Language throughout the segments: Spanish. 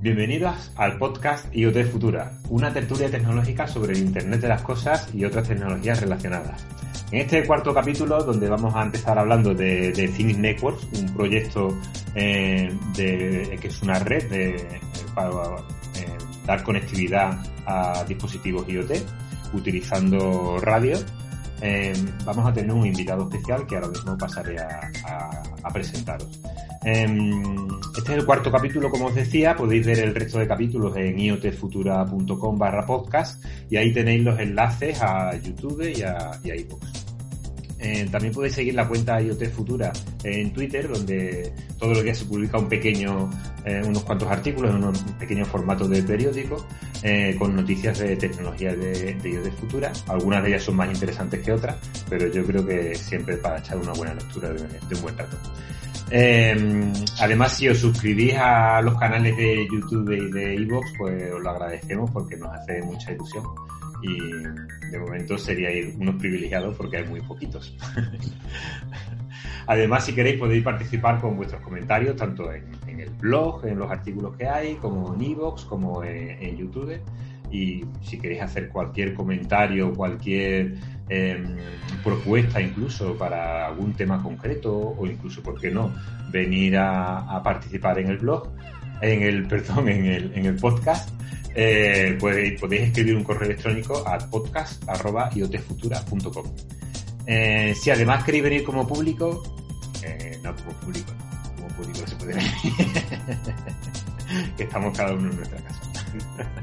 Bienvenidos al podcast IoT Futura, una tertulia tecnológica sobre el Internet de las Cosas y otras tecnologías relacionadas. En este cuarto capítulo, donde vamos a empezar hablando de, de Things Networks, un proyecto eh, de, que es una red de, para eh, dar conectividad a dispositivos IoT utilizando radio, eh, vamos a tener un invitado especial que ahora mismo pasaré a, presentaros. Em, este es el cuarto capítulo, como os decía, podéis ver el resto de capítulos en iotfutura.com barra podcast y ahí tenéis los enlaces a YouTube y a, y eh, también podéis seguir la cuenta IoT Futura en Twitter, donde todos los días se publica un pequeño, eh, unos cuantos artículos en un pequeño formato de periódico eh, con noticias de tecnología de, de, IoT Futura. Algunas de ellas son más interesantes que otras, pero yo creo que siempre para echar una buena lectura de, un buen rato. Además, si os suscribís a los canales de YouTube y de Evox, pues os lo agradecemos porque nos hace mucha ilusión y de momento seríais unos privilegiados porque hay muy poquitos. Además, si queréis, podéis participar con vuestros comentarios, tanto en, el blog, en los artículos que hay, como en iVoox, como en, YouTube. Y si queréis hacer cualquier comentario, cualquier em, propuesta incluso para algún tema concreto, o incluso, ¿por qué no?, venir a, participar en el blog, en el, perdón, en el, en el podcast, eh, podéis, escribir un correo electrónico a podcast.iotfutura.com. Eh, si además queréis venir como público, eh, no como público, como público se puede venir. que estamos cada uno en nuestra casa.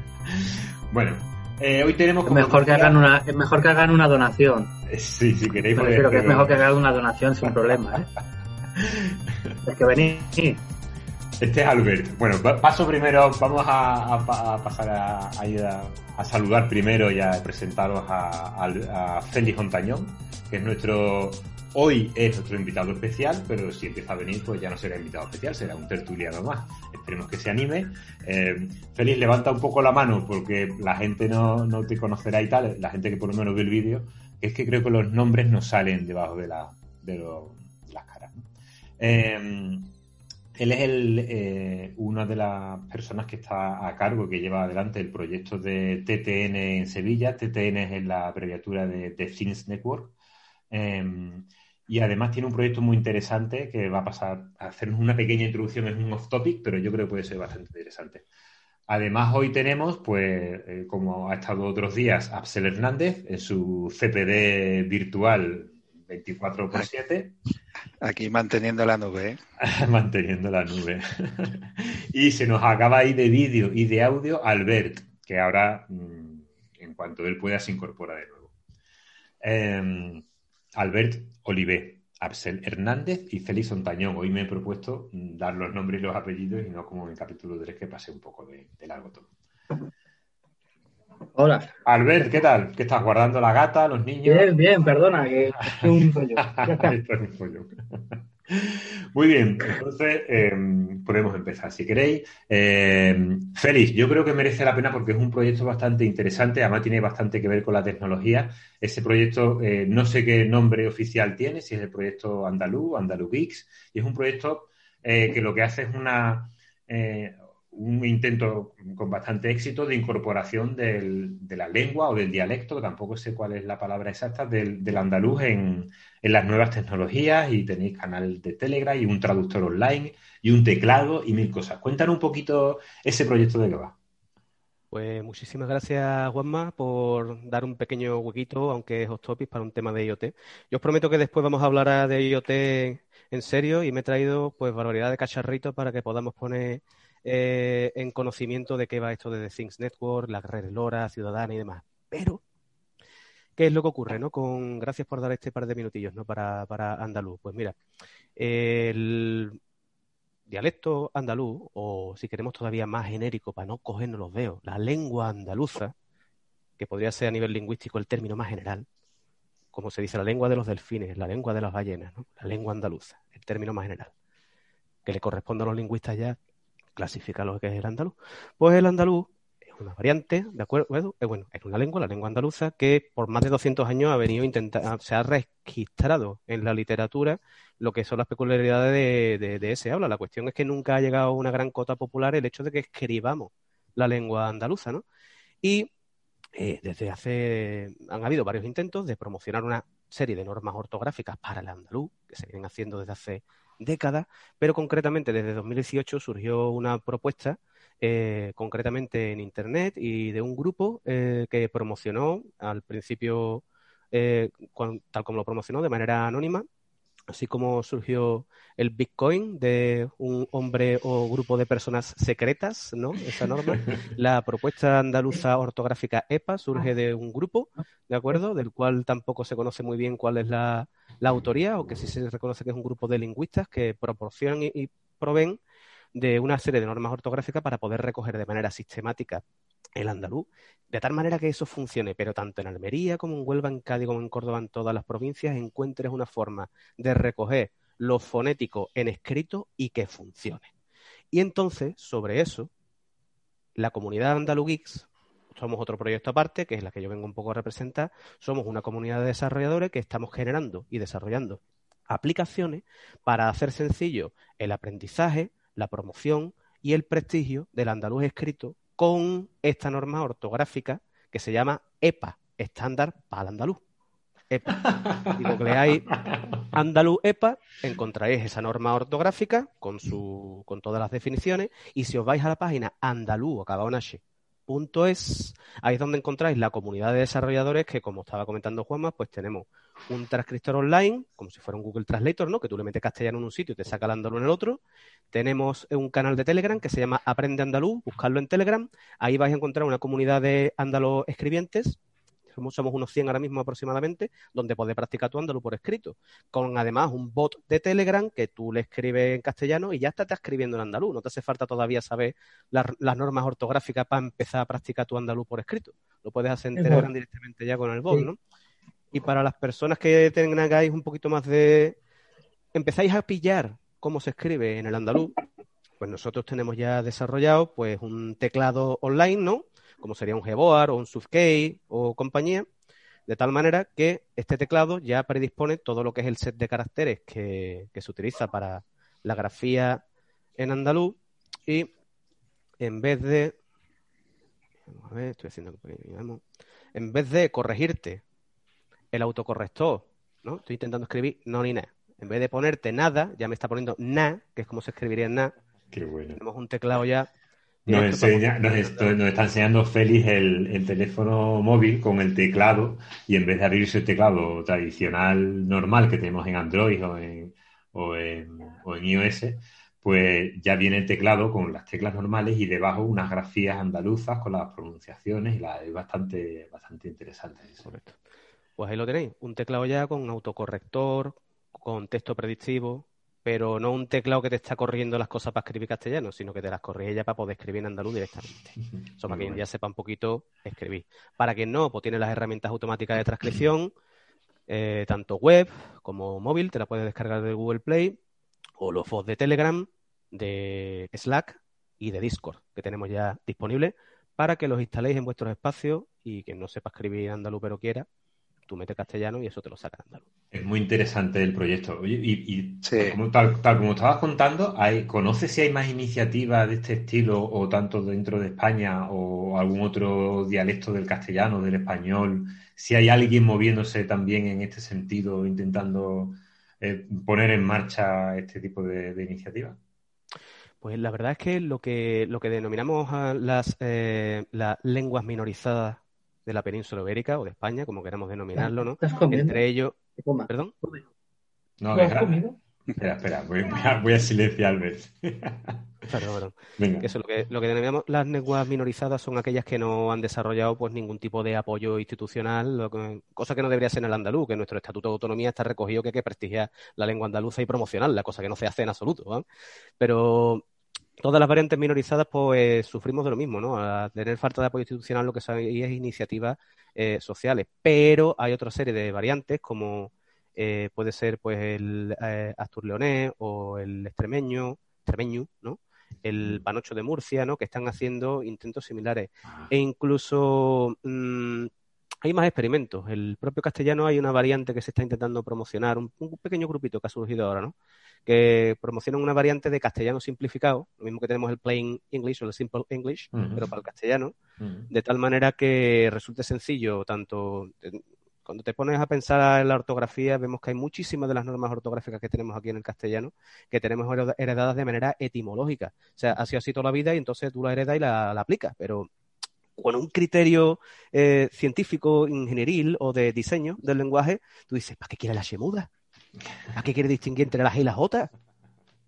bueno, eh, hoy tenemos es mejor que hagan una Es mejor que hagan una donación. Sí, si queréis. Pero que es mejor que hagan una donación sin problema, ¿eh? es que venís este es Albert. Bueno, paso primero, vamos a, pasar a, saludar primero y a presentaros a, Félix Montañón, que es nuestro, hoy es nuestro invitado especial, pero si empieza a venir, pues ya no será invitado especial, será un tertuliano más. Esperemos que se anime. Eh, Félix, levanta un poco la mano porque la gente no, te conocerá y tal, la gente que por lo menos ve el vídeo, es que creo que los nombres no salen debajo de, la, de, las caras. Eh, él es el, eh, una de las personas que está a cargo, que lleva adelante el proyecto de TTN en Sevilla. TTN es la abreviatura de, Things Network. Em, y además tiene un proyecto muy interesante que va a pasar a hacernos una pequeña introducción, es un off topic, pero yo creo que puede ser bastante interesante. Además, hoy tenemos, pues, eh, como ha estado otros días, Absel Hernández en su CPD virtual 24 por 7. Aquí manteniendo la nube. ¿eh? manteniendo la nube. y se nos acaba ahí de vídeo y de audio Albert, que ahora, mm, en cuanto él pueda, se incorpora de nuevo. Em, Albert Olivé, Absel Hernández y Félix Ontañón. Hoy me he propuesto mm, dar los nombres y los apellidos y no como en el capítulo 3 que pasé un poco de, de largo todo. Hola. Albert, ¿qué tal? ¿Qué estás guardando la gata, los niños? Bien, bien, perdona, que es un pollo. Muy bien, entonces em, podemos empezar si queréis. Eh, Félix, yo creo que merece la pena porque es un proyecto bastante interesante, además tiene bastante que ver con la tecnología. Ese proyecto, eh, no sé qué nombre oficial tiene, si es el proyecto Andalú, Andalú Geeks, y es un proyecto eh, que lo que hace es una un intento con bastante éxito de incorporación del, de la lengua o del dialecto, tampoco sé cuál es la palabra exacta, del, andaluz en, en, las nuevas tecnologías y tenéis canal de Telegram y un traductor online y un teclado y mil cosas. Cuéntanos un poquito ese proyecto de qué va. Pues muchísimas gracias, Juanma, por dar un pequeño huequito, aunque es hot para un tema de IoT. Yo os prometo que después vamos a hablar de IoT en serio y me he traído pues barbaridad de cacharritos para que podamos poner eh, en conocimiento de qué va esto de The Things Network, la red LoRa, Ciudadana y demás. Pero, ¿qué es lo que ocurre? ¿no? Con, gracias por dar este par de minutillos ¿no? para, para andaluz. Pues mira, el dialecto andaluz, o si queremos todavía más genérico para no cogernos los dedos, la lengua andaluza, que podría ser a nivel lingüístico el término más general, como se dice la lengua de los delfines, la lengua de las ballenas, ¿no? la lengua andaluza, el término más general, que le corresponde a los lingüistas ya clasifica lo que es el andaluz. Pues el andaluz una variante, ¿de acuerdo? Eh, bueno, es una lengua, la lengua andaluza, que por más de 200 años ha venido intentando, se ha registrado en la literatura lo que son las peculiaridades de, de, ese habla. La cuestión es que nunca ha llegado a una gran cota popular el hecho de que escribamos la lengua andaluza, ¿no? Y eh, desde hace, han habido varios intentos de promocionar una serie de normas ortográficas para el andaluz, que se vienen haciendo desde hace décadas, pero concretamente desde 2018 surgió una propuesta eh, concretamente en Internet y de un grupo eh, que promocionó al principio, eh, tal como lo promocionó, de manera anónima, así como surgió el Bitcoin de un hombre o grupo de personas secretas, ¿no? Esa norma. La propuesta andaluza ortográfica EPA surge de un grupo, ¿de acuerdo? Del cual tampoco se conoce muy bien cuál es la, autoría, o que sí se reconoce que es un grupo de lingüistas que proporcionan y, y proveen de una serie de normas ortográficas para poder recoger de manera sistemática el andaluz, de tal manera que eso funcione, pero tanto en Almería como en Huelva, en Cádiz como en Córdoba, en todas las provincias, encuentres una forma de recoger lo fonético en escrito y que funcione. Y entonces, sobre eso, la comunidad Andalugix, somos otro proyecto aparte, que es la que yo vengo un poco a representar, somos una comunidad de desarrolladores que estamos generando y desarrollando aplicaciones para hacer sencillo el aprendizaje, la promoción y el prestigio del andaluz escrito con esta norma ortográfica que se llama EPA, estándar para el andaluz. EPA. Y hay andaluz EPA, encontraréis esa norma ortográfica con, su, con todas las definiciones y si os vais a la página andaluz acabado en es, ahí es donde encontráis la comunidad de desarrolladores que, como estaba comentando Juanma, pues tenemos un transcriptor online, como si fuera un Google Translator, ¿no? Que tú le metes castellano en un sitio y te saca el andaluz en el otro. Tenemos un canal de Telegram que se llama Aprende Andaluz, buscarlo en Telegram. Ahí vais a encontrar una comunidad de andaluz escribientes somos, unos 100 ahora mismo aproximadamente, donde puedes practicar tu andaluz por escrito. Con además un bot de Telegram que tú le escribes en castellano y ya está escribiendo en andaluz. No te hace falta todavía saber las, normas ortográficas para empezar a practicar tu andaluz por escrito. Lo puedes hacer en Telegram directamente ya con el bot, ¿no? Y para las personas que tengáis un poquito más de... empezáis a pillar cómo se escribe en el andaluz, pues nosotros tenemos ya desarrollado pues un teclado online, ¿no? Como sería un Gboard o un SUFKEY o compañía, de tal manera que este teclado ya predispone todo lo que es el set de caracteres que, se utiliza para la grafía en andaluz y en vez de a ver, estoy haciendo en vez de corregirte el autocorrector, ¿no? Estoy intentando escribir no ni nada. En vez de ponerte nada, ya me está poniendo na, que es como se escribiría en na. Qué bueno. Tenemos un teclado ya nos, enseña, nos, está enseñando Félix el, teléfono móvil con el teclado y en vez de abrirse el teclado tradicional normal que tenemos en Android o en, o en, o en iOS, pues ya viene el teclado con las teclas normales y debajo unas grafías andaluzas con las pronunciaciones y la, es bastante, bastante interesante eso. Pues ahí lo tenéis, un teclado ya con autocorrector, con texto predictivo, pero no un teclado que te está corriendo las cosas para escribir castellano, sino que te las corrige ya para poder escribir en andaluz directamente. Eso para quien ya sepa un poquito escribir. Para quien no, pues tiene las herramientas automáticas de transcripción, eh, tanto web como móvil, te la puedes descargar de Google Play, o los bots de Telegram, de Slack y de Discord, que tenemos ya disponibles, para que los instaléis en vuestros espacios y quien no sepa escribir andaluz pero quiera, tú metes castellano y eso te lo saca andaluz. Es muy interesante el proyecto. Oye, y, como, tal, como estabas contando, hay, ¿conoces si hay más iniciativas de este estilo o tanto dentro de España o algún otro dialecto del castellano, del español? Si hay alguien moviéndose también en este sentido, intentando eh, poner en marcha este tipo de, iniciativas. Pues la verdad es que lo que, lo que denominamos las, eh, las lenguas minorizadas de la península ibérica o de España, como queramos denominarlo, ¿no? Entre ellos. ¿Perdón? No, Espera, espera, voy, a, voy a silenciarme. Perdón, perdón. Eso, lo, que, lo que denominamos las lenguas minorizadas son aquellas que no han desarrollado pues ningún tipo de apoyo institucional, cosa que no debería ser en el andaluz, que en nuestro Estatuto de Autonomía está recogido que hay que prestigiar la lengua andaluza y promocionarla, cosa que no se hace en absoluto. Pero todas las variantes minorizadas pues sufrimos de lo mismo, ¿no? Tener falta de apoyo institucional lo que hay es iniciativas eh, sociales, pero hay otra serie de variantes como eh, puede ser pues el eh, Astur Leonés o el extremeño, extremeño, ¿no? el Panocho de Murcia, ¿no? Que están haciendo intentos similares. Ah. E incluso mm, hay más experimentos. El propio castellano hay una variante que se está intentando promocionar, un, pequeño grupito que ha surgido ahora, ¿no? Que promociona una variante de castellano simplificado, lo mismo que tenemos el plain English o el simple English, pero para el castellano, de tal manera que resulte sencillo tanto cuando te pones a pensar en la ortografía, vemos que hay muchísimas de las normas ortográficas que tenemos aquí en el castellano que tenemos heredadas de manera etimológica. O sea, ha sido así toda la vida y entonces tú la heredas y la, aplicas, pero con un criterio eh, científico, ingenieril o de diseño del lenguaje, tú dices, ¿para qué quiere la shemuda? ¿Para qué quiere distinguir entre la G y la J?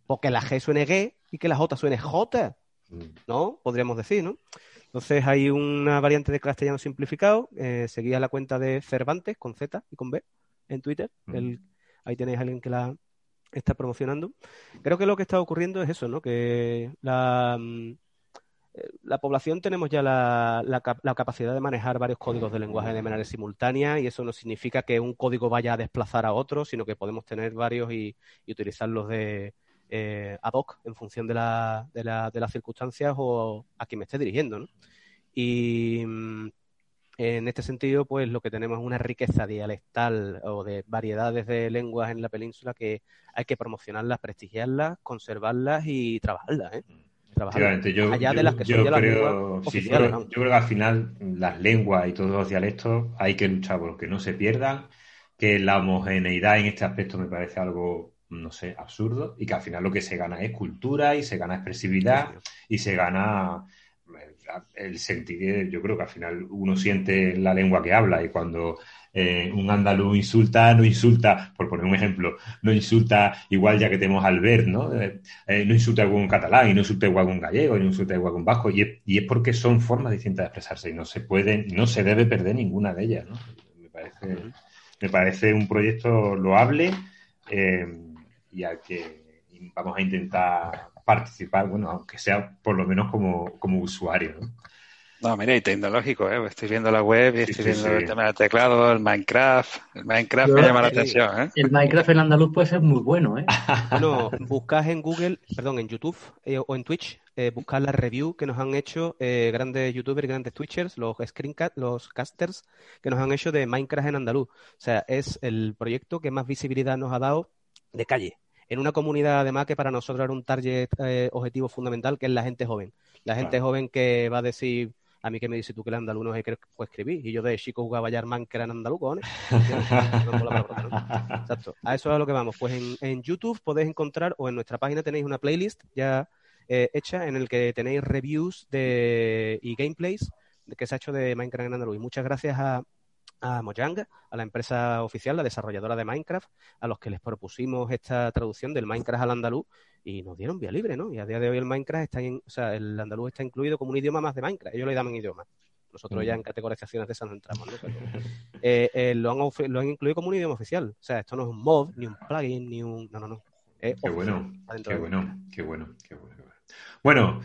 Porque la G suene G y que la J suene J. Mm. ¿No? Podríamos decir, ¿no? Entonces hay una variante de castellano simplificado. Eh, seguía la cuenta de Cervantes con Z y con B en Twitter. ahí tenéis a alguien que la está promocionando. Creo que lo que está ocurriendo es eso, ¿no? Que la, mm, la población tenemos ya la, la, capacidad de manejar varios códigos de lenguaje de manera simultánea y eso no significa que un código vaya a desplazar a otro, sino que podemos tener varios y utilizarlos de, eh, ad hoc en función de, la, de, de, las circunstancias o a quien me esté dirigiendo. ¿no? Y mm, en este sentido, pues lo que tenemos es una riqueza dialectal o de variedades de lenguas en la península que hay que promocionarlas, prestigiarlas, conservarlas y trabajarlas. ¿eh? Yo, allá de las que son creo, yo, creo, que al final las lenguas y todos los dialectos hay que luchar por que no se pierdan, que la homogeneidad en este aspecto me parece algo no sé, absurdo, y que al final lo que se gana es cultura y se gana expresividad y se gana el sentir, yo creo que al final uno siente la lengua que habla y cuando eh, un andaluz insulta, no insulta, por poner un ejemplo, no insulta igual ya que tenemos al ver, ¿no? Eh, no insulta igual un catalán y no insulta igual un gallego y no insulta igual un vasco y es, y es porque son formas distintas de expresarse y no se puede, no se debe perder ninguna de ellas, ¿no? Me parece, me parece un proyecto loable. Eh, y al que vamos a intentar participar, bueno, aunque sea por lo menos como, como usuario. ¿no? No, mira, y tecnológico, ¿eh? Estoy viendo la web y estoy viendo el tema del teclado, el Minecraft. El Minecraft me llama la atención, ¿eh? El Minecraft en andaluz puede ser muy bueno, ¿eh? Bueno, buscas en Google, perdón, en YouTube eh, o en Twitch, eh, buscas la review que nos han hecho eh, grandes youtubers y grandes twitchers, los screencast, los casters que nos han hecho de Minecraft en andaluz. O sea, es el proyecto que más visibilidad nos ha dado de calle en una comunidad además que para nosotros era un target eh, objetivo fundamental, que es la gente joven. La gente joven que va a decir, a mí que me dice tú que el andaluz no es que puede escribir, y yo de chico jugaba ya que era en andaluz, ¿no? Exacto. A eso es a lo que vamos. Pues en, YouTube podéis encontrar, o en nuestra página tenéis una playlist ya eh, hecha en el que tenéis reviews de, y gameplays que se ha hecho de Minecraft en andaluz. Y muchas gracias a, a Mojang, a la empresa oficial, la desarrolladora de Minecraft, a los que les propusimos esta traducción del Minecraft al andaluz y nos dieron vía libre, ¿no? Y a día de hoy el Minecraft está, en, o sea, el andaluz está incluido como un idioma más de Minecraft. Ellos le llaman idioma. Nosotros ya en categorizaciones de esas no entramos, ¿no? Eh, eh, lo, han lo han incluido como un idioma oficial. O sea, esto no es un mod, ni un plugin, ni un... No, no, no. qué bueno, qué bueno, qué bueno, qué bueno, Bueno,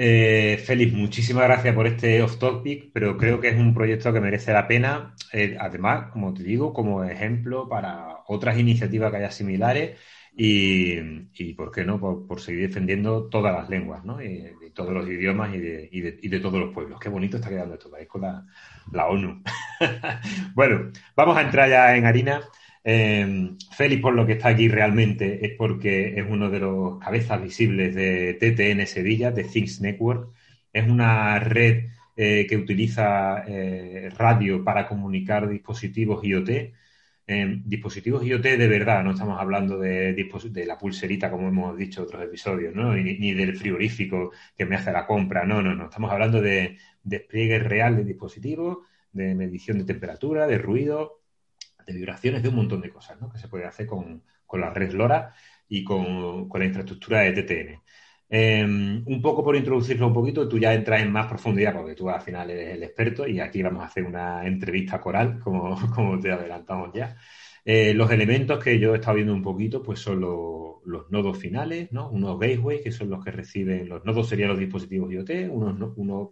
eh, Félix, muchísimas gracias por este off topic, pero creo que es un proyecto que merece la pena. Eh, además, como te digo, como ejemplo para otras iniciativas que haya similares y, ¿por qué no? Por, seguir defendiendo todas las lenguas, ¿no? Y, de todos los idiomas y de, todos los pueblos. Qué bonito está quedando esto, país con la ONU. bueno, vamos a entrar ya en harina. Eh, Félix, por lo que está aquí realmente, es porque es uno de los cabezas visibles de TTN Sevilla, de Things Network. Es una red eh, que utiliza eh, radio para comunicar dispositivos IoT. Em, dispositivos IoT de verdad, no estamos hablando de, de la pulserita, como hemos dicho en otros episodios, ¿no? ni, ni, del frigorífico que me hace la compra, no, no, no. Estamos hablando de despliegue real de dispositivos, de medición de temperatura, de ruido, de vibraciones, de un montón de cosas que se puede hacer con, la red LoRa y con, la infraestructura de TTN. Em, un poco por introducirlo un poquito, tú ya entras en más profundidad porque tú al final eres el experto y aquí vamos a hacer una entrevista coral, como, como te adelantamos ya. Eh, los elementos que yo he estado viendo un poquito, pues son los, nodos finales, ¿no? Unos gateways, que son los que reciben, los nodos serían los dispositivos IoT, unos, unos,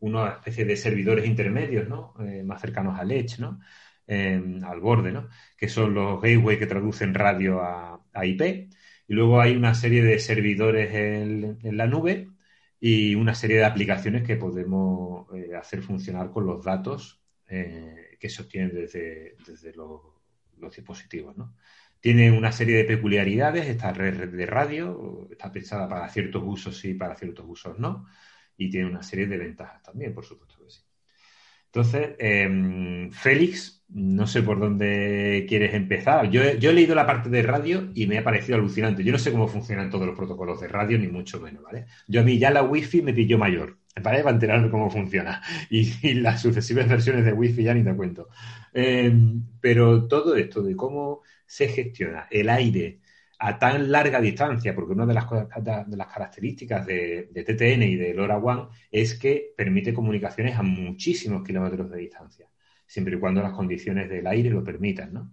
una especie de servidores intermedios, ¿no? Eh, más cercanos al Edge, ¿no? Al borde, ¿no? que son los gateway que traducen radio a, IP, Y luego hay una serie de servidores en, la nube y una serie de aplicaciones que podemos eh, hacer funcionar con los datos eh, que se obtienen desde, los, dispositivos. Tiene una serie de peculiaridades, esta red de radio está pensada para ciertos usos sí, para ciertos usos no, y tiene una serie de ventajas también, por supuesto. Entonces, em, Félix, no sé por dónde quieres empezar. Yo, he leído la parte de radio y me ha parecido alucinante. Yo no sé cómo funcionan todos los protocolos de radio, ni mucho menos, ¿vale? Yo a mí ya la Wi-Fi me pilló mayor, ¿vale? Para enterarme cómo funciona. Y, las sucesivas versiones de Wi-Fi ya ni te cuento. Em, pero todo esto de cómo se gestiona el aire, a tan larga distancia, porque una de las, de las características de, TTN y de LoRaWAN es que permite comunicaciones a muchísimos kilómetros de distancia, siempre y cuando las condiciones del aire lo permitan, ¿no?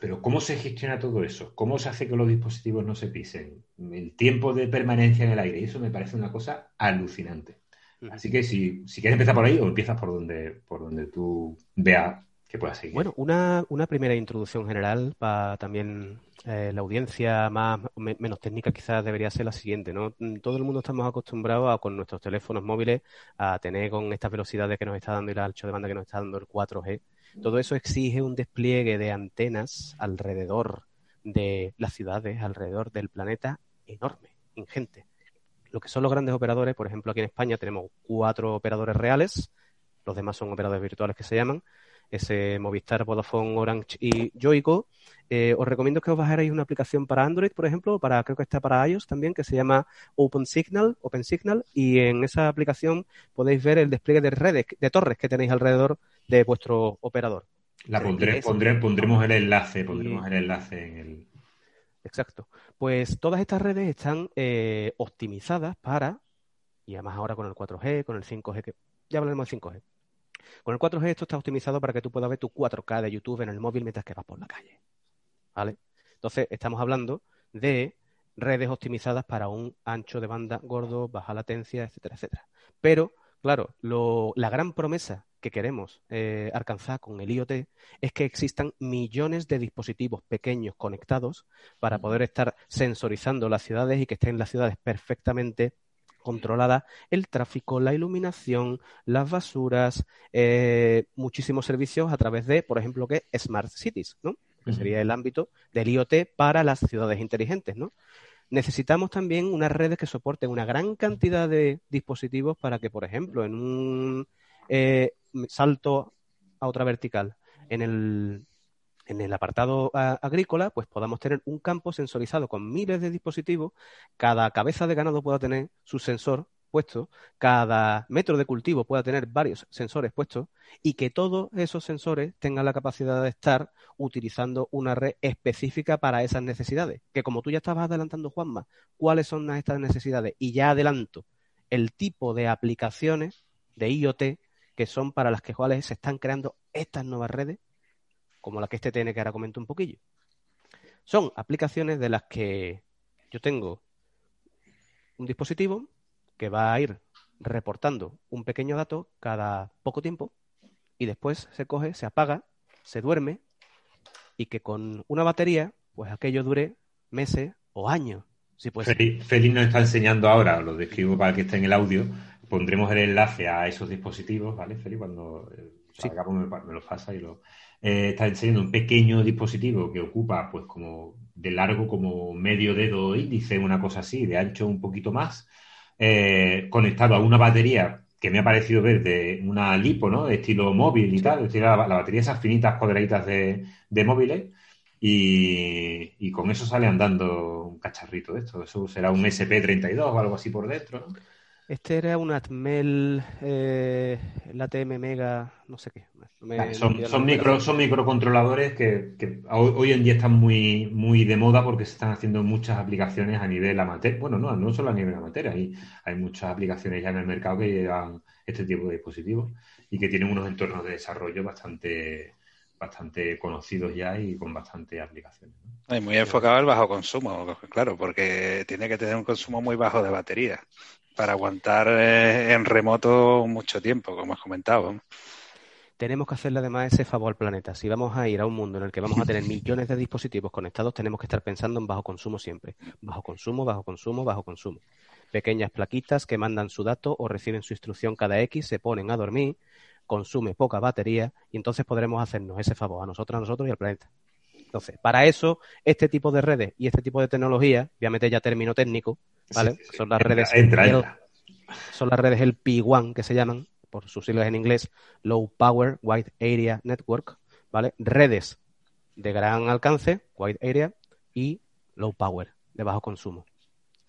Pero ¿cómo se gestiona todo eso? ¿Cómo se hace que los dispositivos no se pisen? El tiempo de permanencia en el aire, eso me parece una cosa alucinante. Así que si, si quieres empezar por ahí o empiezas por donde, por donde tú veas que puedas seguir. Bueno, una, una primera introducción general para también eh, la audiencia más menos técnica quizás debería ser la siguiente, ¿no? Mm, todo el mundo estamos acostumbrados a, con nuestros teléfonos móviles a tener con estas velocidades que nos está dando el ancho de banda que nos está dando el 4G. Todo eso exige un despliegue de antenas alrededor de las ciudades, alrededor del planeta enorme, ingente. Lo que son los grandes operadores, por ejemplo, aquí en España tenemos cuatro operadores reales, los demás son operadores virtuales que se llaman, ese Movistar, Vodafone, Orange y Joico. Eh, os recomiendo que os bajarais una aplicación para Android, por ejemplo, para creo que está para iOS también, que se llama OpenSignal, OpenSignal, y en esa aplicación podéis ver el despliegue de redes, de torres que tenéis alrededor de vuestro operador. La pondré, pondremos el enlace, pondremos el enlace en el. Exacto. Pues todas estas redes están eh, optimizadas para, y además ahora con el 4G, con el 5G, que ya hablaremos del 5G, con el 4G esto está optimizado para que tú puedas ver tu 4K de YouTube en el móvil mientras que vas por la calle. ¿Vale? Entonces, estamos hablando de redes optimizadas para un ancho de banda gordo, baja latencia, etcétera, etcétera. Pero, claro, la gran promesa que queremos eh, alcanzar con el IoT es que existan millones de dispositivos pequeños conectados para poder estar sensorizando las ciudades y que estén las ciudades perfectamente controlada el tráfico, la iluminación, las basuras, eh, muchísimos servicios a través de, por ejemplo, que Smart Cities, ¿no? Que sería el ámbito del IoT para las ciudades inteligentes, ¿no? Necesitamos también unas redes que soporten una gran cantidad de dispositivos para que, por ejemplo, en un eh, salto a otra vertical, en el en el apartado agrícola, pues podamos tener un campo sensorizado con miles de dispositivos, cada cabeza de ganado pueda tener su sensor puesto, cada metro de cultivo pueda tener varios sensores puestos. Y que todos esos sensores tengan la capacidad de estar utilizando una red específica para esas necesidades. Que como tú ya estabas adelantando, Juanma, cuáles son estas necesidades y ya adelanto el tipo de aplicaciones de IoT que son para las que cuales se están creando estas nuevas redes como la que este tiene que ahora comento un poquillo. Son aplicaciones de las que yo tengo un dispositivo que va a ir reportando un pequeño dato cada poco tiempo y después se coge, se apaga, se duerme y que con una batería, pues aquello dure meses o años. Si Feliz, nos está enseñando ahora, lo describo para que esté en el audio, pondremos el enlace a esos dispositivos, ¿vale, Feliz? Cuando eh, salgamos me, lo pasa y lo, eh, está enseñando un pequeño dispositivo que ocupa, pues, como de largo como medio dedo índice, una cosa así, de ancho un poquito más, eh, conectado a una batería que me ha parecido ver de una lipo, ¿no? De estilo móvil y tal, es la, batería esas finitas cuadraditas de, móviles. Y, con eso sale andando un cacharrito de esto. Eso será un SP32 o algo así por dentro, ¿no? Este era un Atmel, eh, el ATM Mega, no sé qué. son, micro, son microcontroladores que, hoy en día están muy, muy de moda porque se están haciendo muchas aplicaciones a nivel amateur. Bueno, no, no solo a nivel amateur, hay, hay muchas aplicaciones ya en el mercado que llevan este tipo de dispositivos y que tienen unos entornos de desarrollo bastante, bastante conocidos ya y con bastante aplicaciones. Y muy enfocado al bajo consumo, claro, porque tiene que tener un consumo muy bajo de batería para aguantar eh, en remoto mucho tiempo, como has comentado. tenemos que hacerle además ese favor al planeta. Si vamos a ir a un mundo en el que vamos a tener millones de dispositivos conectados, tenemos que estar pensando en bajo consumo siempre. Bajo consumo, bajo consumo, bajo consumo. Pequeñas plaquitas que mandan su dato o reciben su instrucción cada X, se ponen a dormir, consume poca batería y entonces podremos hacernos ese favor a nosotros, a nosotros y al planeta. Entonces, para eso, este tipo de redes y este tipo de tecnología, obviamente ya término técnico, ¿vale? son las redes. Son las redes el P1 que se llaman, por sus siglas en inglés, Low Power Wide Area Network, ¿vale? Redes de gran alcance, Wide Area, y Low Power, de bajo consumo.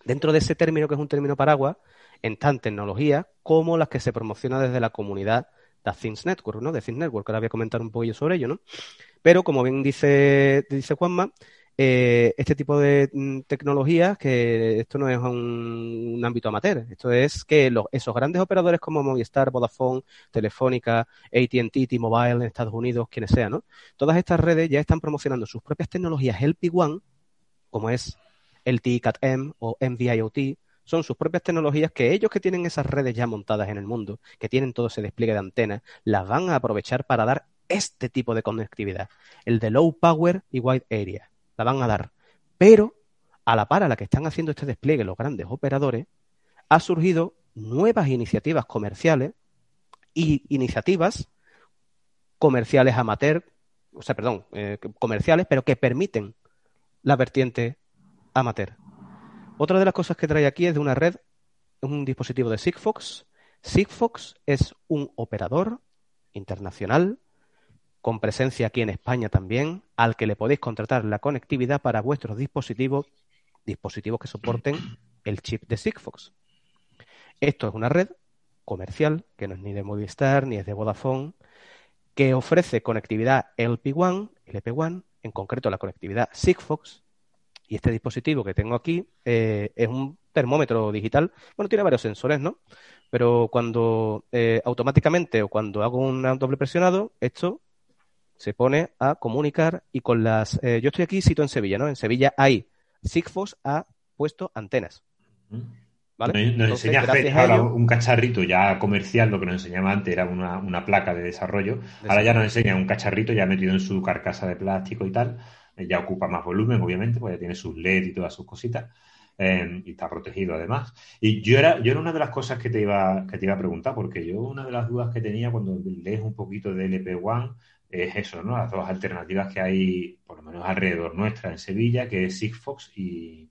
Dentro de ese término, que es un término paraguas, están tecnologías como las que se promocionan desde la comunidad de Things Network, ¿no? De Things Network, ahora voy a comentar un poquillo sobre ello, ¿no? Pero, como bien dice, dice Juanma, eh, este tipo de mm, tecnologías, que esto no es un, ámbito amateur, esto es que esos grandes operadores como Movistar, Vodafone, Telefónica, AT&T, T-Mobile en Estados Unidos, quienes sean, ¿no? Todas estas redes ya están promocionando sus propias tecnologías. LP1, como es LTE-CAT-M o MVIOT, son sus propias tecnologías que ellos que tienen esas redes ya montadas en el mundo, que tienen todo ese despliegue de antenas, las van a aprovechar para dar este tipo de conectividad, el de low power y wide area la van a dar. Pero, a la par a la que están haciendo este despliegue los grandes operadores, ha surgido nuevas iniciativas comerciales y iniciativas comerciales amateur, o sea, perdón, eh, comerciales, pero que permiten la vertiente amateur. Otra de las cosas que trae aquí es de una red, un dispositivo de Sigfox. Sigfox es un operador internacional con presencia aquí en España también, al que le podéis contratar la conectividad para vuestros dispositivos, dispositivos que soporten el chip de Sigfox. Esto es una red comercial, que no es ni de Movistar ni es de Vodafone, que ofrece conectividad LP1, LP1, en concreto la conectividad Sigfox, y este dispositivo que tengo aquí eh, es un termómetro digital. Bueno, tiene varios sensores, ¿no? Pero cuando eh, automáticamente o cuando hago un doble presionado, esto se pone a comunicar y con las... Eh, yo estoy aquí, sito en Sevilla, ¿no? En Sevilla hay, Sigfox ha puesto antenas. ¿Vale? Nos, enseña ahora un cacharrito ya comercial, lo que nos enseñaba antes era una, placa de desarrollo. ahora ya nos enseña un cacharrito ya metido en su carcasa de plástico y tal. Eh, ya ocupa más volumen, obviamente, porque ya tiene sus LED y todas sus cositas. Eh, y está protegido además. Y yo era, yo era una de las cosas que te iba, que te iba a preguntar, porque yo una de las dudas que tenía cuando lees un poquito de LP1 es eso, ¿no? Las dos alternativas que hay, por lo menos alrededor nuestra en Sevilla, que es Sigfox y,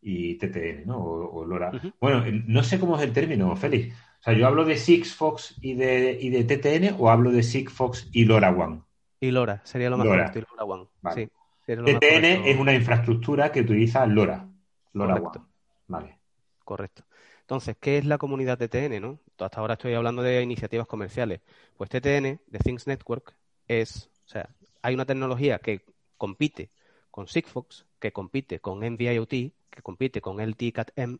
y TTN, ¿no? O, LoRa. Bueno, no sé cómo es el término, Félix. O sea, ¿yo hablo de Sigfox y de, y de TTN o hablo de Sigfox y LoRa One? Y LoRa, sería lo más correcto, y LoRa One. Sí, TTN es una infraestructura que utiliza LoRa. LoRa One. Vale. Correcto. Entonces, ¿qué es la comunidad TTN? ¿no? Hasta ahora estoy hablando de iniciativas comerciales. Pues TTN, de Things Network, es, o sea, hay una tecnología que compite con Sigfox, que compite con NVIoT, que compite con LTE-CAT-M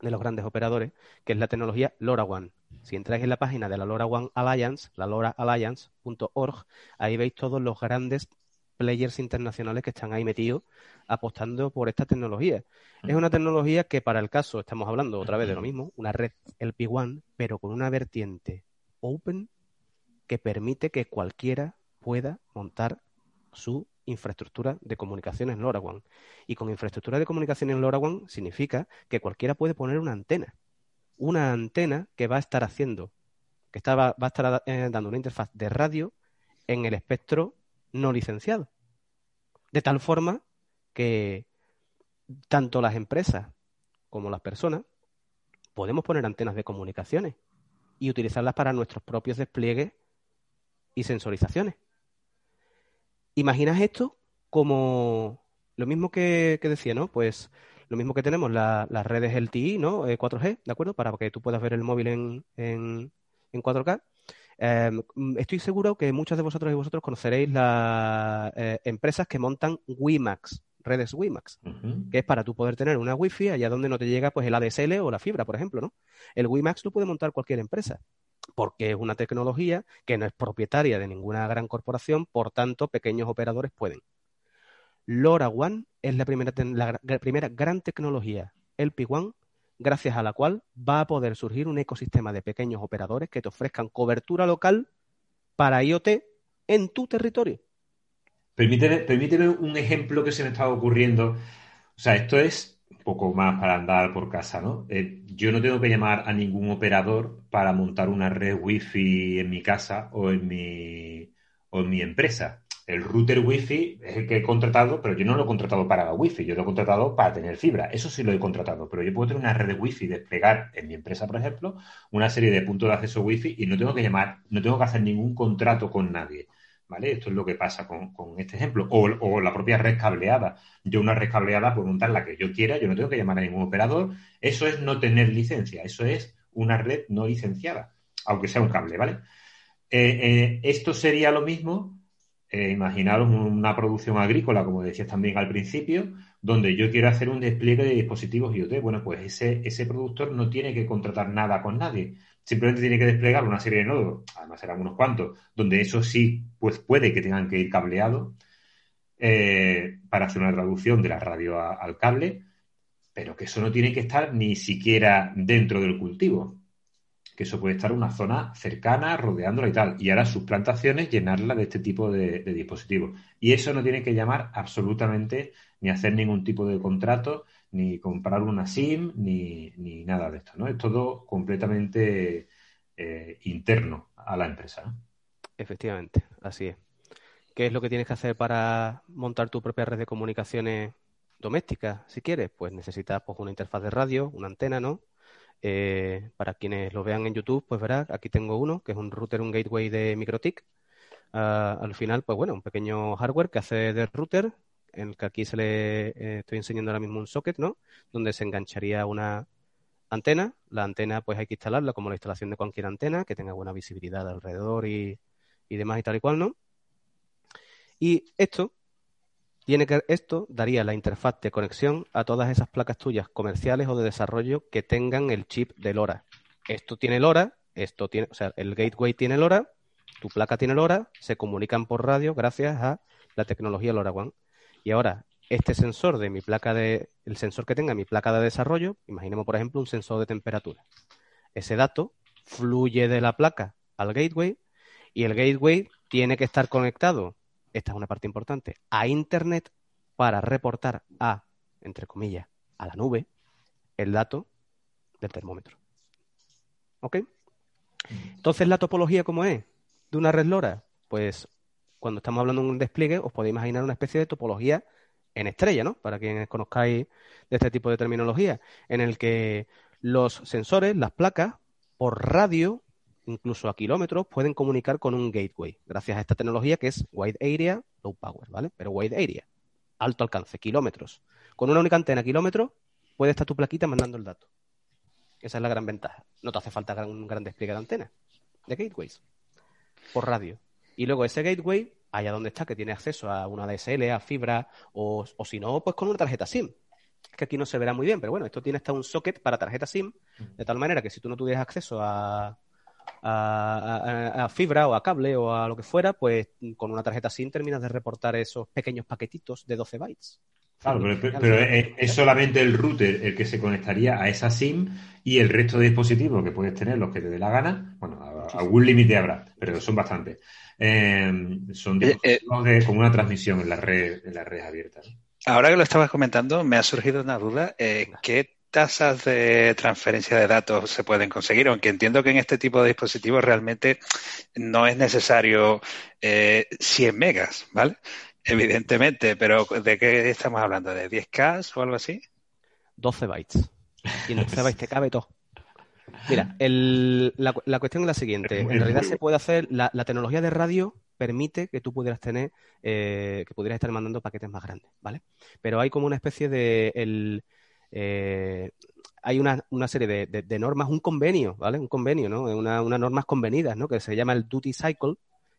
de los grandes operadores, que es la tecnología LoRaWAN. Si entráis en la página de la LoRaWAN Alliance, la loraalliance.org, ahí veis todos los grandes players internacionales que están ahí metidos apostando por esta tecnología. Es una tecnología que para el caso, estamos hablando otra vez de lo mismo, una red LP1, pero con una vertiente open que permite que cualquiera pueda montar su infraestructura de comunicaciones en LoRaWAN. Y con infraestructura de comunicaciones en LoRaWAN significa que cualquiera puede poner una antena. Una antena que va a estar haciendo, que va a estar eh, dando una interfaz de radio en el espectro no licenciado. De tal forma que tanto las empresas como las personas podemos poner antenas de comunicaciones y utilizarlas para nuestros propios despliegues y sensorizaciones. Imaginas esto como lo mismo que, decía, ¿no? Pues lo mismo que tenemos las redes LTE, ¿no? 4G, eh, ¿de acuerdo? Para que tú puedas ver el móvil en, en, 4K. Em, estoy seguro que muchos de vosotros y vosotros conoceréis las eh, empresas que montan WiMAX, redes WiMAX, que es para tú poder tener una Wi-Fi allá donde no te llega pues el ADSL o la fibra, por ejemplo, ¿no? El WiMAX lo puede montar cualquier empresa porque es una tecnología que no es propietaria de ninguna gran corporación, por tanto, pequeños operadores pueden. LoRaWAN es la primera, la primera gran tecnología LP1 gracias a la cual va a poder surgir un ecosistema de pequeños operadores que te ofrezcan cobertura local para IoT en tu territorio. Permíteme, permíteme un ejemplo que se me estaba ocurriendo. O sea, esto es poco más para andar por casa, ¿no? Eh, yo no tengo que llamar a ningún operador para montar una red wifi en mi casa o en mi, o en mi empresa el router wifi es el que he contratado, pero yo no lo he contratado para la wifi, yo lo he contratado para tener fibra. Eso sí lo he contratado, pero yo puedo tener una red wifi, desplegar en mi empresa, por ejemplo, una serie de puntos de acceso wifi y no tengo que llamar, no tengo que hacer ningún contrato con nadie. ¿Vale? Esto es lo que pasa con, este ejemplo. O, la propia red cableada. Yo una red cableada puedo montar la que yo quiera, yo no tengo que llamar a ningún operador. Eso es no tener licencia, eso es una red no licenciada, aunque sea un cable, ¿vale? Eh, eh, esto sería lo mismo eh, una producción agrícola, como decías también al principio, donde yo quiero hacer un despliegue de dispositivos IoT. Bueno, pues ese, ese productor no tiene que contratar nada con nadie. Simplemente tiene que desplegar una serie de nodos, además serán unos cuantos, donde eso sí, pues puede que tengan que ir cableados eh, para hacer una traducción de la radio al cable, pero que eso no tiene que estar ni siquiera dentro del cultivo que eso puede estar en una zona cercana, rodeándola y tal. Y ahora sus plantaciones llenarla de este tipo de, dispositivos. Y eso no tiene que llamar absolutamente ni hacer ningún tipo de contrato, ni comprar una SIM, ni, nada de esto. ¿no? Es todo completamente eh, interno a la empresa. Efectivamente, así es. ¿Qué es lo que tienes que hacer para montar tu propia red de comunicaciones doméstica, si quieres? Pues necesitas pues, una interfaz de radio, una antena, ¿no? Eh, para quienes lo vean en YouTube, pues verás, aquí tengo uno, que es un router, un gateway de MikroTik. Ah, al final, pues bueno, un pequeño hardware que hace de router, en el que aquí se le eh, estoy enseñando ahora mismo un socket, ¿no? Donde se engancharía una antena. La antena, pues hay que instalarla como la instalación de cualquier antena, que tenga buena visibilidad alrededor y, y demás y tal y cual, ¿no? Y esto tiene que, esto daría la interfaz de conexión a todas esas placas tuyas comerciales o de desarrollo que tengan el chip de LoRa. Esto tiene LoRa, esto tiene, o sea, el gateway tiene LoRa, tu placa tiene LoRa, se comunican por radio gracias a la tecnología LoRaWAN. Y ahora, este sensor de mi placa de, el sensor que tenga mi placa de desarrollo, imaginemos por ejemplo un sensor de temperatura. Ese dato fluye de la placa al gateway y el gateway tiene que estar conectado esta es una parte importante, a Internet para reportar a, entre comillas, a la nube, el dato del termómetro. ¿Ok? Entonces, ¿la topología cómo es? ¿De una red LoRa? Pues cuando estamos hablando de un despliegue, os podéis imaginar una especie de topología en estrella, ¿no? Para quienes conozcáis de este tipo de terminología, en el que los sensores, las placas, por radio incluso a kilómetros, pueden comunicar con un gateway, gracias a esta tecnología que es Wide Area, Low Power, ¿vale? Pero Wide Area, alto alcance, kilómetros. Con una única antena, kilómetros, puede estar tu plaquita mandando el dato. Esa es la gran ventaja. No te hace falta un gran despliegue de antenas, de gateways, por radio. Y luego ese gateway, allá donde está, que tiene acceso a una DSL, a fibra, o, o si no, pues con una tarjeta SIM. Es que aquí no se verá muy bien, pero bueno, esto tiene hasta un socket para tarjeta SIM, de tal manera que si tú no tuvieras acceso a, a, fibra o a cable o a lo que fuera, pues con una tarjeta SIM terminas de reportar esos pequeños paquetitos de 12 bytes. Claro, pero, es, solamente el router el que se conectaría a esa SIM y el resto de dispositivos que puedes tener, los que te dé la gana, bueno, algún límite habrá, pero son bastantes. Eh, son eh, dispositivos con una transmisión en la red, en las redes abiertas. Ahora que lo estabas comentando, me ha surgido una duda. Eh, ¿Qué tasas de transferencia de datos se pueden conseguir? Aunque entiendo que en este tipo de dispositivos realmente no es necesario eh, 100 megas, ¿vale? Evidentemente, pero ¿de qué estamos hablando? ¿De 10K o algo así? 12 bytes. Y en 12 bytes te cabe todo. Mira, la, cuestión es la siguiente. En realidad se puede hacer, la, tecnología de radio permite que tú pudieras tener, eh, que pudieras estar mandando paquetes más grandes, ¿vale? Pero hay como una especie de, el, eh, hay una, una serie de, de, normas, un convenio, ¿vale? Un convenio, ¿no? Una, unas normas convenidas, ¿no? Que se llama el Duty Cycle,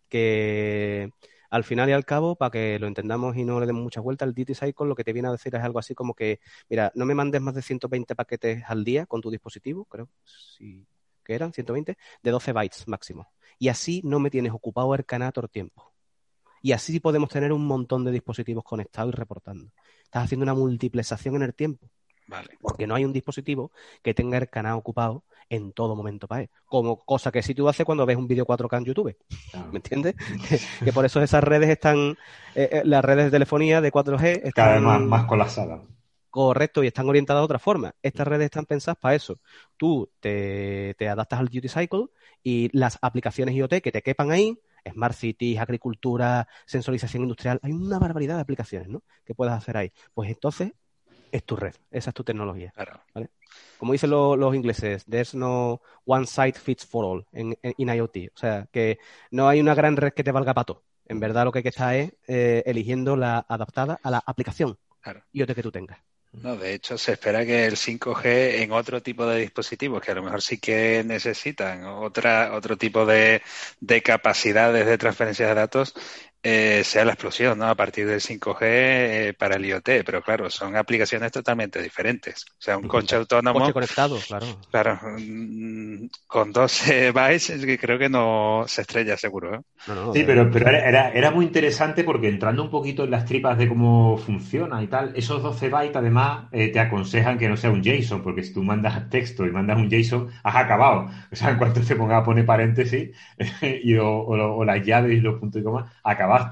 que al final y al cabo, para que lo entendamos y no le demos muchas vueltas, el Duty Cycle lo que te viene a decir es algo así como que, mira, no me mandes más de 120 paquetes al día con tu dispositivo, creo, si que eran 120, de 12 bytes máximo. Y así no me tienes ocupado el canal todo el tiempo. Y así podemos tener un montón de dispositivos conectados y reportando. Estás haciendo una multiplicación en el tiempo. Vale. Porque no hay un dispositivo que tenga el canal ocupado en todo momento para él. Como cosa que sí tú haces cuando ves un vídeo 4K en YouTube. Claro. ¿Me entiendes? que por eso esas redes están, eh, eh, las redes de telefonía de 4G están Cada vez más, más colapsada. correcto y están orientadas de otra forma. Estas redes están pensadas para eso. Tú te, te adaptas al duty cycle y las aplicaciones IoT que te quepan ahí, Smart Cities, agricultura, sensorización industrial, hay una barbaridad de aplicaciones ¿no? que puedes hacer ahí. Pues entonces es tu red, esa es tu tecnología. Claro. Como dicen lo- los ingleses, there's no one site fits for all en, en in IoT. O sea, que no hay una gran red que te valga para todo. En verdad lo que hay que estar es eh, eligiendo la adaptada a la aplicación Claro. IoT que tú tengas. No, de hecho, se espera que el 5G en otro tipo de dispositivos, que a lo mejor sí que necesitan otra, otro tipo de, de capacidades de transferencia de datos, eh, sea la explosión, ¿no? A partir del 5G eh, para el IoT. Pero claro, son aplicaciones totalmente diferentes. O sea, un coche autónomo, Coche conectado, claro. claro, mm, con 12 bytes, es que creo que no se estrella seguro, ¿eh? No, no, Sí, pero, pero era, era, muy interesante porque entrando un poquito en las tripas de cómo funciona y tal, esos 12 bytes además eh, te aconsejan que no sea un JSON, porque si tú mandas texto y mandas un JSON, has acabado. O sea, en cuanto te ponga a poner paréntesis y, o, o las llaves y los puntos y comas,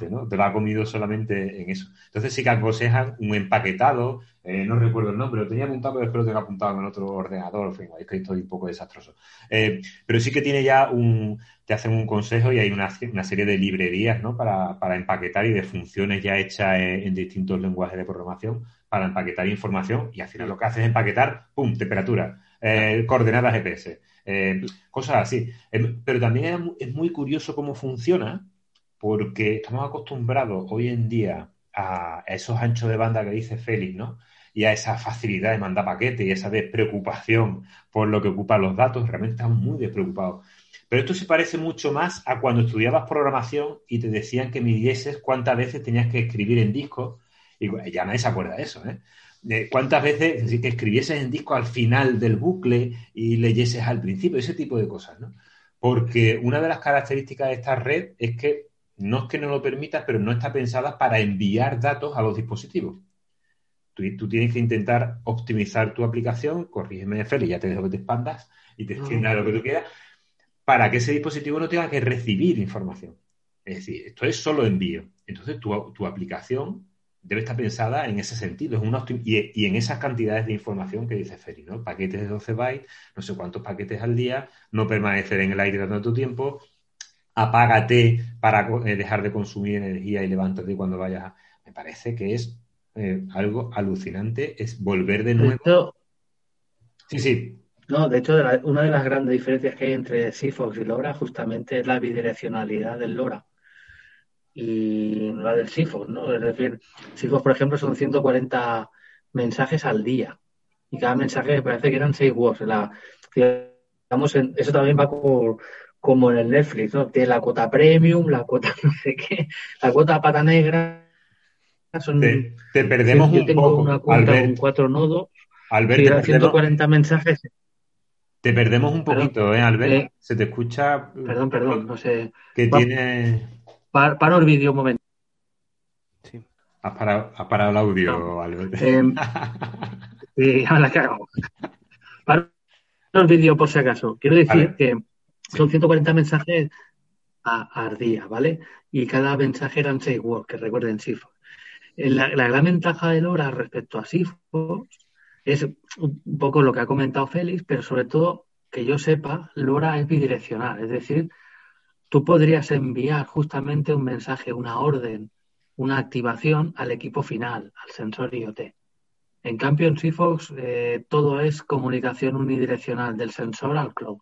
¿no? Te lo ha comido solamente en eso. Entonces sí que aconsejan un empaquetado, eh, no recuerdo el nombre, lo tenía apuntado, pero espero que lo tenga apuntado en otro ordenador, en fin, es que estoy un poco desastroso. Eh, pero sí que tiene ya un, te hacen un consejo y hay una, una serie de librerías ¿no? para, para empaquetar y de funciones ya hechas en, en distintos lenguajes de programación para empaquetar información y al final lo que haces es empaquetar, ¡pum!, temperatura, eh, coordenadas GPS, eh, cosas así. Em, pero también es muy curioso cómo funciona porque estamos acostumbrados hoy en día a esos anchos de banda que dice Félix, ¿no? Y a esa facilidad de mandar paquetes y esa despreocupación por lo que ocupan los datos, realmente estamos muy despreocupados. Pero esto se parece mucho más a cuando estudiabas programación y te decían que midieses cuántas veces tenías que escribir en disco. Y ya nadie se acuerda de eso, ¿eh? Cuántas veces, que escribieses en disco al final del bucle y leyeses al principio, ese tipo de cosas, ¿no? Porque una de las características de esta red es que no es que no lo permitas, pero no está pensada para enviar datos a los dispositivos. Tú, tú tienes que intentar optimizar tu aplicación, corrígeme, Félix, ya te dejo que te expandas y te extiendas lo que tú quieras, para que ese dispositivo no tenga que recibir información. Es decir, esto es solo envío. Entonces, tu, tu aplicación debe estar pensada en ese sentido. Es una y, y en esas cantidades de información que dice Feri, ¿no? Paquetes de 12 bytes, no sé cuántos paquetes al día, no permanecer en el aire tanto tiempo, apágate para eh, dejar de consumir energía y levántate cuando vayas a... Me parece que es eh, algo alucinante, es volver de De nuevo... hecho, Sí, sí, no, de hecho, de la- una de las grandes diferencias que hay entre Sigfox y LoRa justamente es la bidireccionalidad del LoRa y la del Sigfox, ¿no? Es decir, Sigfox, por ejemplo, son 140 mensajes al día y cada mensaje me parece que eran 6 watts. La, digamos, en- eso también va como, como en el Netflix, ¿no? Tiene la cuota premium, la cuota no sé qué, la cuota pata negra. Son, te, te perdemos yo un tengo poco, una cuenta con Albert. cuatro nodos Albert, y te eran perdemos, 140 mensajes. te perdemos un Perdón. poquito, ¿eh, Albert? Eh, Se te escucha Perdón, perdón, no sé. que Va- tiene... Par- Paro el vídeo un momento. Sí. Has parado, has parado el audio, Albert. Em, Sí, ya me la cago. Paro el vídeo por si acaso. Quiero decir Vale. Son 140 mensajes a, al día, ¿vale? Y cada mensaje eran 6 words, que recuerden Sigfox. Eh, La, gran ventaja de LoRa respecto a Sigfox es un poco lo que ha comentado Félix, pero sobre todo que yo sepa, LoRa es bidireccional, es decir, tú podrías enviar justamente un mensaje, una orden, una activación al equipo final, al sensor IoT. En cambio, en Sigfox eh, todo es comunicación unidireccional del sensor al cloud.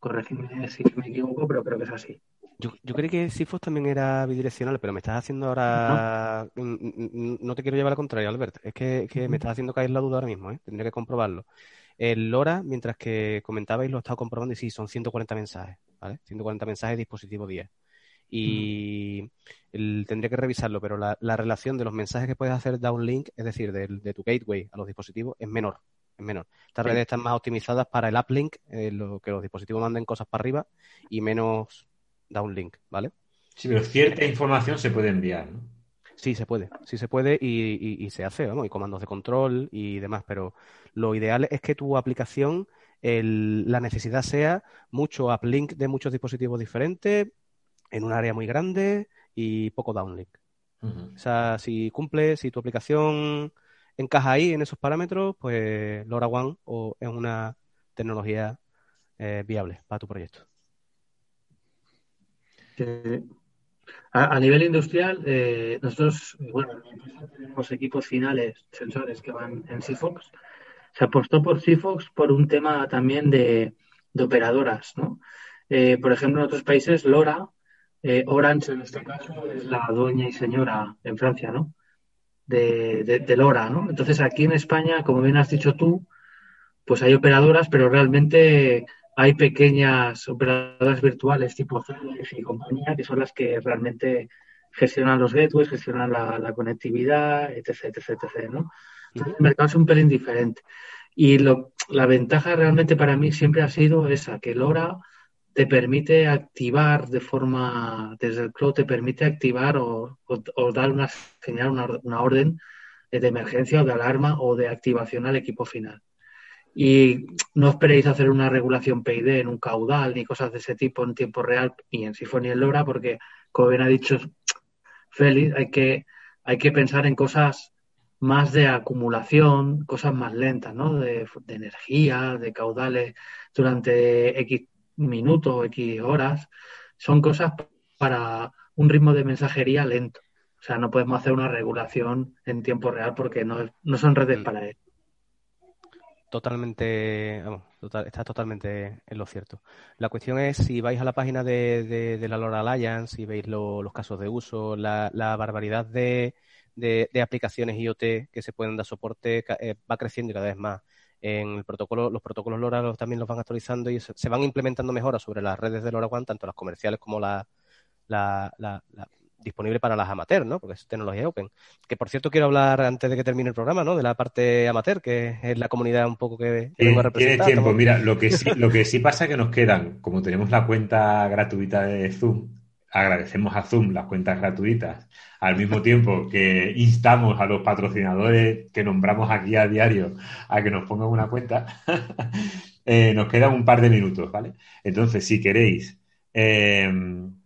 Corregidme si me equivoco, pero creo que es así. Yo, yo creí que Sigfox también era bidireccional, pero me estás haciendo ahora. Mm, mm, mm, No te quiero llevar a la contraria, Albert. Es que, que me estás haciendo caer la duda ahora mismo, ¿eh? Tendría que comprobarlo. El LoRa, mientras que comentabais, lo he estado comprobando y sí, son 140 mensajes, ¿vale? 140 mensajes dispositivo 10. Y el- tendría que revisarlo, pero la, la relación de los mensajes que puedes hacer downlink, es decir, del- de, tu gateway a los dispositivos, es menor. Es menor. Estas Sí. redes están más optimizadas para el uplink, eh, lo, que los dispositivos manden cosas para arriba, y menos downlink, ¿vale? Sí, pero cierta información se puede enviar, ¿no? Sí, se puede, sí se puede y, se hace, vamos, y comandos de control y demás, pero lo ideal es que tu aplicación, la necesidad sea mucho uplink de muchos dispositivos diferentes en un área muy grande y poco downlink. O sea, si cumple, si tu aplicación encaja ahí en esos parámetros, pues LoRaWAN o es una tecnología eh, viable para tu proyecto. A, nivel industrial, eh, nosotros, bueno, tenemos equipos finales, sensores que van en Sigfox. Se apostó por Sigfox por un tema también de, operadoras, ¿no? Eh, por ejemplo, en otros países, LoRa, eh, Orange en este caso es la dueña y señora en Francia, ¿no? De, de, LoRa, ¿no? Entonces aquí en España, como bien has dicho tú, pues hay operadoras, pero realmente hay pequeñas operadoras virtuales tipo Celes y compañía que son las que realmente gestionan los gateways, gestionan la, conectividad, etc, etc, etc, ¿no? el mercado es un pelín diferente. Y lo, la ventaja realmente para mí siempre ha sido esa, que LoRa te permite activar de forma, desde el cloud te permite activar o, dar una señal, una, una, orden de emergencia o de alarma o de activación al equipo final. Y no esperéis hacer una regulación PID en un caudal ni cosas de ese tipo en tiempo real, ni en Sifo ni en LoRa, porque, como bien ha dicho Félix, hay que, hay que pensar en cosas más de acumulación, cosas más lentas, ¿no? De, energía, de caudales durante X minutos o X horas. Son cosas para un ritmo de mensajería lento. O sea, no podemos hacer una regulación en tiempo real porque no, no son redes mm. para eso totalmente, vamos, está totalmente en lo cierto. La cuestión es si vais a la página de, la LoRa Alliance y veis los casos de uso, la, barbaridad de, aplicaciones IoT que se pueden dar soporte eh, va creciendo y cada vez más. En el protocolo, los protocolos LoRa también los van actualizando y se, van implementando mejoras sobre las redes de LoRaWAN, tanto las comerciales como la, la, disponible para las amateur, ¿no? Porque es tecnología open. Que por cierto quiero hablar antes de que termine el programa, ¿no? De la parte amateur, que es la comunidad un poco que, vengo a representar. Tienes tiempo, mira, lo que sí, lo que sí pasa es que nos quedan, como tenemos la cuenta gratuita de Zoom, agradecemos a Zoom las cuentas gratuitas, al mismo tiempo que instamos a los patrocinadores que nombramos aquí a diario a que nos pongan una cuenta, eh, nos quedan un par de minutos, ¿vale? Entonces, si queréis eh,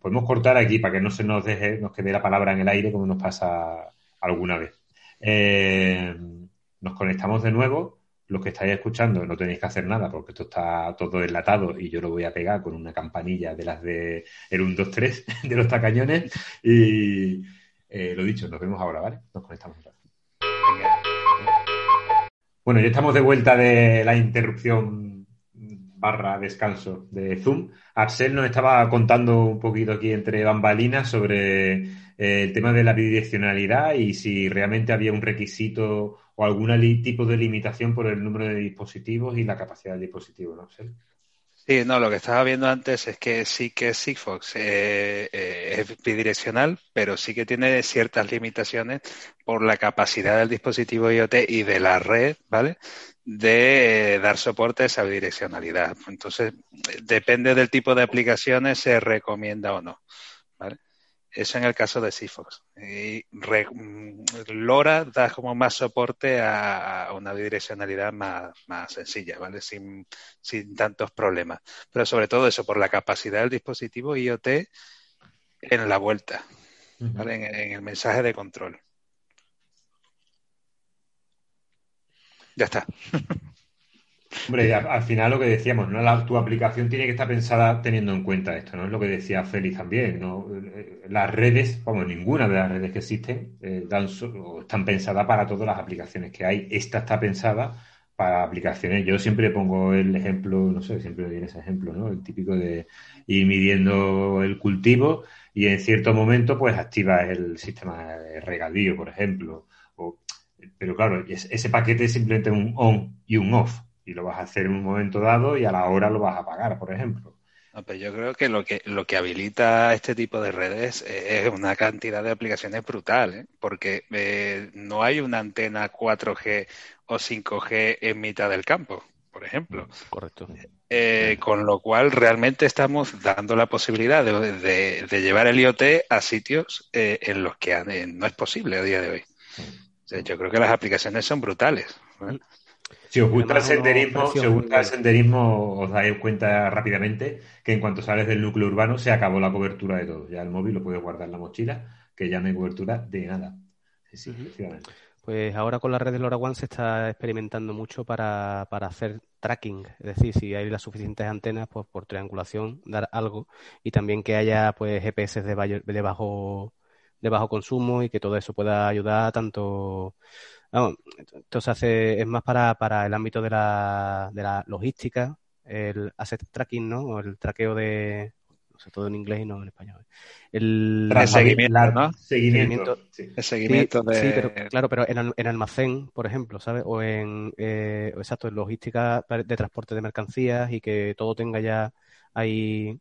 podemos cortar aquí para que no se nos deje, nos quede la palabra en el aire como nos pasa alguna vez. Eh, nos conectamos de nuevo. Los que estáis escuchando no tenéis que hacer nada porque esto está todo enlatado y yo lo voy a pegar con una campanilla de las de el 1, 2, 3 de los tacañones. Y eh, lo dicho, nos vemos ahora, ¿vale? Nos conectamos. Bueno, ya estamos de vuelta de la interrupción barra descanso de Zoom. Axel nos estaba contando un poquito aquí entre bambalinas sobre eh, el tema de la bidireccionalidad y si realmente había un requisito o algún tipo de limitación por el número de dispositivos y la capacidad del dispositivo, ¿no, Axel? Sí, no, lo que estaba viendo antes es que sí que Sigfox eh, eh, es bidireccional, pero sí que tiene ciertas limitaciones por la capacidad del dispositivo IoT y de la red, ¿vale? de dar soporte a esa bidireccionalidad. Entonces, depende del tipo de aplicaciones, se recomienda o no. Eso en el caso de Sigfox. Y mm, LoRa da como más soporte a, una bidireccionalidad más, sencilla, ¿vale? Sin, tantos problemas. Pero sobre todo eso, por la capacidad del dispositivo IoT en la vuelta, ¿vale? en el mensaje de control. Ya está. Hombre, al, final lo que decíamos, ¿no? tu aplicación tiene que estar pensada teniendo en cuenta esto, ¿no? Es lo que decía Félix también. Las redes, como ninguna de las redes que existen, eh, dan están pensadas para todas las aplicaciones que hay. Esta está pensada para aplicaciones. Yo siempre pongo el ejemplo, no sé, siempre doy ese ejemplo, ¿no? El típico de ir midiendo el cultivo y en cierto momento, pues activas el sistema de regadío, por ejemplo. O pero claro, ese paquete es simplemente un on y un off. Y lo vas a hacer en un momento dado y a la hora lo vas a apagar, por ejemplo. yo creo que lo que lo que habilita este tipo de redes es una cantidad de aplicaciones brutal, ¿eh? porque eh, no hay una antena 4G o 5G en mitad del campo. por ejemplo. Correcto. Eh, con lo cual realmente estamos dando la posibilidad de, llevar el IoT a sitios eh, en los que eh, no es posible a día de hoy. yo creo que las aplicaciones son brutales. Si os gusta el senderismo, si os gusta el senderismo, os dais cuenta rápidamente que en cuanto sales del núcleo urbano se acabó la cobertura de todo. Ya el móvil lo puedes guardar en la mochila, que ya no hay cobertura de nada. Sí, efectivamente. Pues ahora con la red de LoRaWAN se está experimentando mucho para, hacer tracking, es decir, si hay las suficientes antenas, pues por triangulación dar algo y también que haya pues GPS de, bajo de bajo consumo y que todo eso pueda ayudar tanto vamos, entonces hace es más para, para el ámbito de la, de la logística, el asset tracking, ¿no? O el traqueo de, todo en inglés y no en español. El, seguimiento, ¿no? Seguimiento. El seguimiento de... Sí, pero claro, pero en, almacén, por ejemplo, ¿sabes? O en, eh, exacto, en logística de transporte de mercancías y que todo tenga ya ahí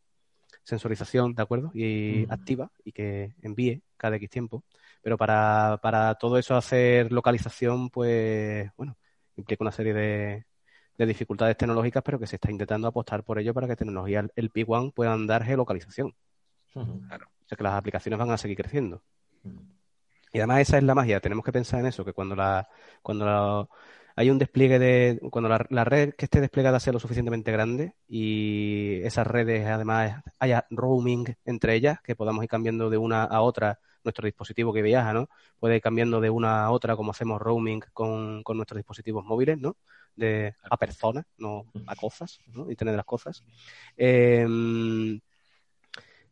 sensorización, ¿de acuerdo? Y activa y que envíe cada X tiempo. Pero para, para todo eso hacer localización, pues, bueno, implica una serie de, de dificultades tecnológicas, pero que se está intentando apostar por ello para que tecnología el P1 puedan dar geolocalización. Claro. O sea que las aplicaciones van a seguir creciendo. Y además esa es la magia. Tenemos que pensar en eso, que cuando la, cuando hay un despliegue de, cuando la, red que esté desplegada sea lo suficientemente grande y esas redes además haya roaming entre ellas, que podamos ir cambiando de una a otra nuestro dispositivo que viaja, ¿no? Puede ir cambiando de una a otra como hacemos roaming con, con nuestros dispositivos móviles, ¿no? de, a personas, no a cosas, ¿no? Internet de las cosas. Em,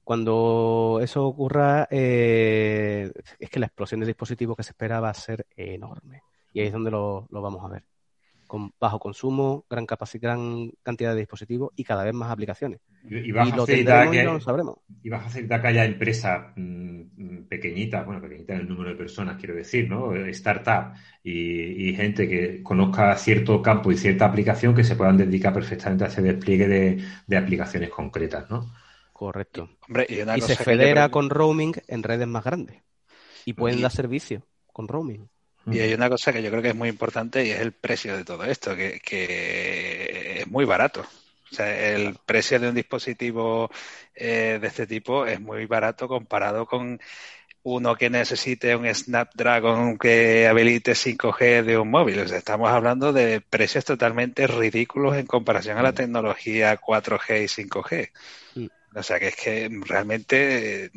cuando eso ocurra, eh, es que la explosión de dispositivos que se espera va a ser enorme. Y ahí es donde lo, lo vamos a ver con bajo consumo, gran capacidad, gran cantidad de dispositivos y cada vez más aplicaciones. Y, que, lo sabremos. Y va a facilitar que haya empresas mm, pequeñitas, bueno, pequeñitas en el número de personas, quiero decir, ¿no? Startup y, gente que conozca cierto campo y cierta aplicación que se puedan dedicar perfectamente a ese despliegue de, aplicaciones concretas, ¿no? Correcto. y, se federa con roaming en redes más grandes. Y pueden dar servicio con roaming. Y hay una cosa que yo creo que es muy importante y es el precio de todo esto, que, es muy barato. O sea, el precio de un dispositivo eh, de este tipo es muy barato comparado con uno que necesite un Snapdragon que habilite 5G de un móvil. O sea, estamos hablando de precios totalmente ridículos en comparación a la tecnología 4G y 5G. O sea, que es que realmente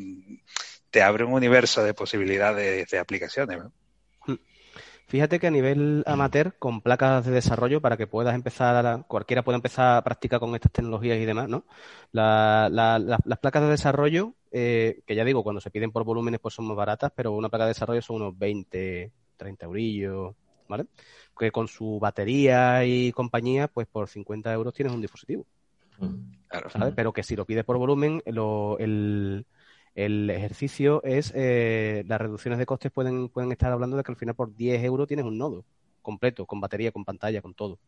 te abre un universo de posibilidades de aplicaciones. ¿no? Fíjate que a nivel amateur, con placas de desarrollo, para que puedas empezar, a, cualquiera pueda empezar a practicar con estas tecnologías y demás, ¿no? las placas de desarrollo, eh, que ya digo, cuando se piden por volúmenes, pues son más baratas, pero una placa de desarrollo son unos 20, 30 eurillos, ¿vale? Que con su batería y compañía, pues por 50 euros tienes un dispositivo. Claro, ¿sabes? Pero que si lo pides por volumen, el, el ejercicio es, eh, las reducciones de costes pueden, pueden estar hablando de que al final por 10 euros tienes un nodo completo, con batería, con pantalla, con todo.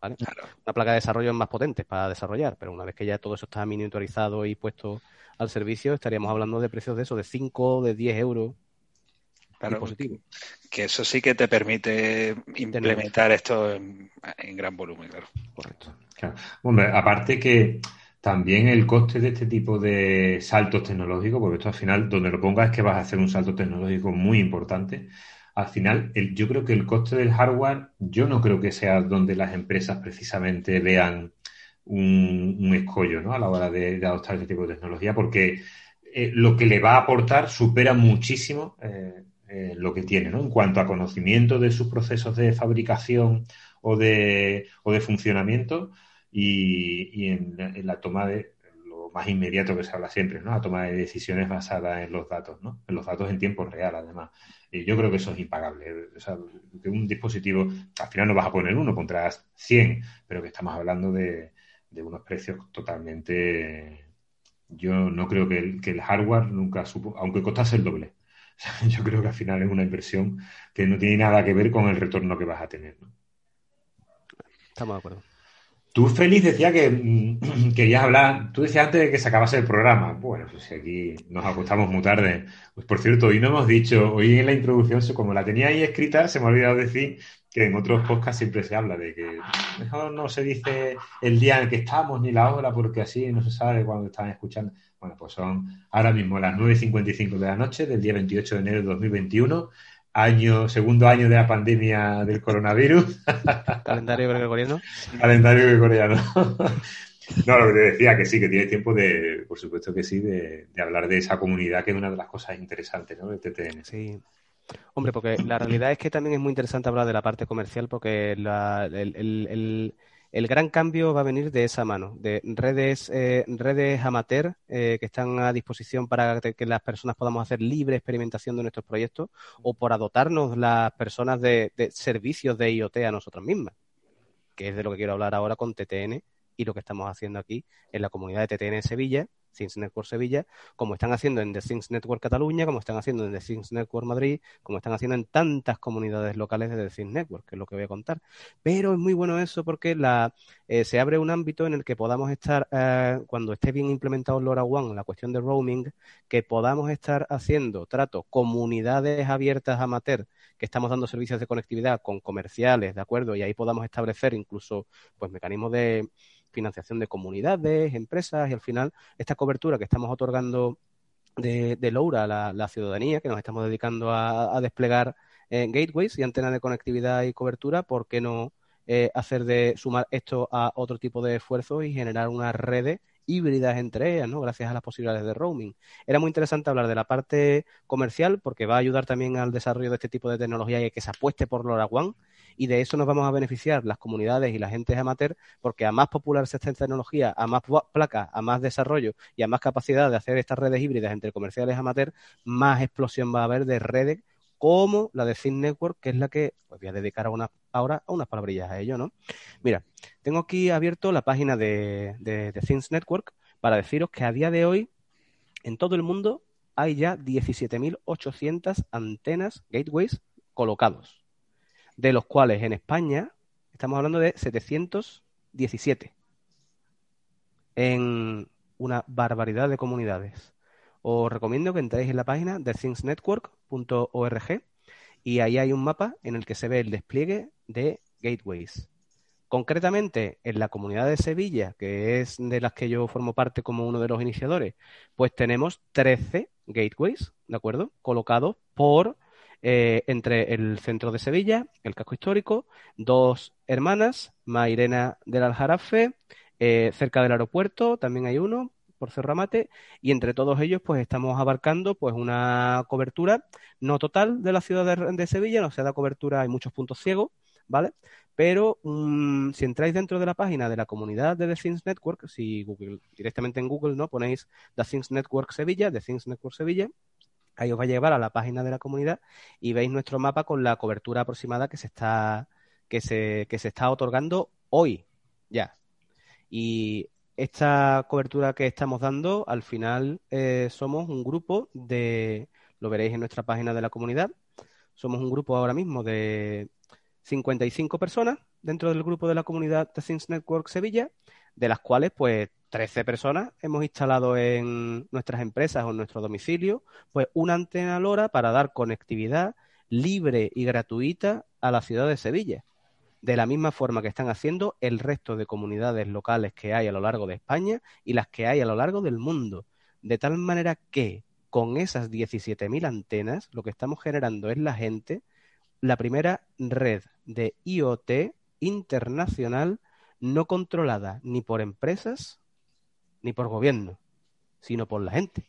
¿vale? Una placa de desarrollo es más potente para desarrollar, pero una vez que ya todo eso está miniaturizado y puesto al servicio, estaríamos hablando de precios de eso, de 5, de 10 euros. Claro, que eso sí que te permite implementar esto en, gran volumen, claro. Correcto. Hombre, aparte que también el coste de este tipo de saltos tecnológicos, porque esto al final, donde lo pongas es que vas a hacer un salto tecnológico muy importante. Al final, yo creo que el coste del hardware, yo no creo que sea donde las empresas precisamente vean un, escollo ¿no? a la hora de, adoptar este tipo de tecnología, porque eh, lo que le va a aportar supera muchísimo eh, eh, lo que tiene, ¿no? En cuanto a conocimiento de sus procesos de fabricación o de, o de funcionamiento, y, en, la toma de lo más inmediato que se habla siempre, ¿no? La toma de decisiones basada en los datos, ¿no? En los datos en tiempo real, además. Y yo creo que eso es impagable. O sea, que un dispositivo, al final no vas a poner uno, contra 100, pero que estamos hablando de, unos precios totalmente... Yo no creo que el, que el hardware nunca supo, aunque costase el doble. yo creo que al final es una inversión que no tiene nada que ver con el retorno que vas a tener. Estamos de acuerdo. Tú, Félix, decía que mm, querías hablar, tú decías antes de que se acabase el programa. Bueno, pues aquí nos acostamos muy tarde. Pues por cierto, hoy no hemos dicho, hoy en la introducción, como la tenía ahí escrita, se me ha olvidado decir que en otros podcasts siempre se habla de que mejor no se dice el día en el que estamos ni la hora porque así no se sabe cuándo están escuchando. Bueno, pues son ahora mismo las 9.55 de la noche del día 28 de enero de 2021, año, segundo año de la pandemia del coronavirus. Calendario gregoriano. Calendario gregoriano. No, lo que te decía, que sí, que tiene tiempo de, por supuesto que sí, de, hablar de esa comunidad, que es una de las cosas interesantes, ¿no? Del TTN. Sí. Hombre, porque la realidad es que también es muy interesante hablar de la parte comercial, porque el, gran cambio va a venir de esa mano, de redes, eh, redes amateur eh, que están a disposición para que las personas podamos hacer libre experimentación de nuestros proyectos o por adoptarnos las personas de, de servicios de IoT a nosotras mismas, que es de lo que quiero hablar ahora con TTN y lo que estamos haciendo aquí en la comunidad de TTN Sevilla, Things Network Sevilla, como están haciendo en The Things Network Cataluña, como están haciendo en The Things Network Madrid, como están haciendo en tantas comunidades locales de The Things Network, que es lo que voy a contar. Pero es muy bueno eso porque la, eh, se abre un ámbito en el que podamos estar, eh, cuando esté bien implementado LoRaWAN, la cuestión de roaming, que podamos estar haciendo trato comunidades abiertas amateur que estamos dando servicios de conectividad con comerciales, ¿de acuerdo? Y ahí podamos establecer incluso pues mecanismos de financiación de comunidades, empresas y al final esta cobertura que estamos otorgando de, de LoRa a la, ciudadanía, que nos estamos dedicando a, desplegar eh, gateways y antenas de conectividad y cobertura, ¿por qué no eh, hacer de sumar esto a otro tipo de esfuerzos y generar unas redes híbridas entre ellas, ¿no? Gracias a las posibilidades de roaming. Era muy interesante hablar de la parte comercial porque va a ayudar también al desarrollo de este tipo de tecnología y que se apueste por LoRaWAN y de eso nos vamos a beneficiar las comunidades y la gente amateur porque a más popular sea esta tecnología, a más placas, a más desarrollo y a más capacidad de hacer estas redes híbridas entre comerciales amateur, más explosión va a haber de redes como la de Think Network, que es la que pues voy a dedicar ahora a unas palabrillas a ello, ¿no? Mira, tengo aquí abierto la página de, de, Things Network para deciros que a día de hoy en todo el mundo hay ya 17.800 antenas gateways colocados de los cuales en España estamos hablando de 717 en una barbaridad de comunidades. Os recomiendo que entréis en la página de thingsnetwork.org y ahí hay un mapa en el que se ve el despliegue de gateways. Concretamente, en la comunidad de Sevilla, que es de las que yo formo parte como uno de los iniciadores, pues tenemos 13 gateways, ¿de acuerdo? Colocados por eh, entre el centro de Sevilla, el casco histórico, dos hermanas, Mairena del Aljarafe, eh, cerca del aeropuerto también hay uno, por Cerramate, y entre todos ellos pues estamos abarcando pues una cobertura no total de la ciudad de, Sevilla, no se da cobertura, hay muchos puntos ciegos, ¿vale? Pero mm, si entráis dentro de la página de la comunidad de The Things Network, si Google, directamente en Google no ponéis The Things Network Sevilla, The Things Network Sevilla, Ahí os va a llevar a la página de la comunidad y veis nuestro mapa con la cobertura aproximada que se está, que se, que se está otorgando hoy ya. Y esta cobertura que estamos dando, al final eh, somos un grupo de, lo veréis en nuestra página de la comunidad, somos un grupo ahora mismo de 55 personas dentro del grupo de la comunidad de Things Network Sevilla, de las cuales pues 13 personas hemos instalado en nuestras empresas o en nuestro domicilio, pues una antena LoRa para dar conectividad libre y gratuita a la ciudad de Sevilla. De la misma forma que están haciendo el resto de comunidades locales que hay a lo largo de España y las que hay a lo largo del mundo. De tal manera que con esas 17.000 antenas lo que estamos generando es la gente, la primera red de IoT internacional no controlada ni por empresas ni por gobierno, sino por la gente.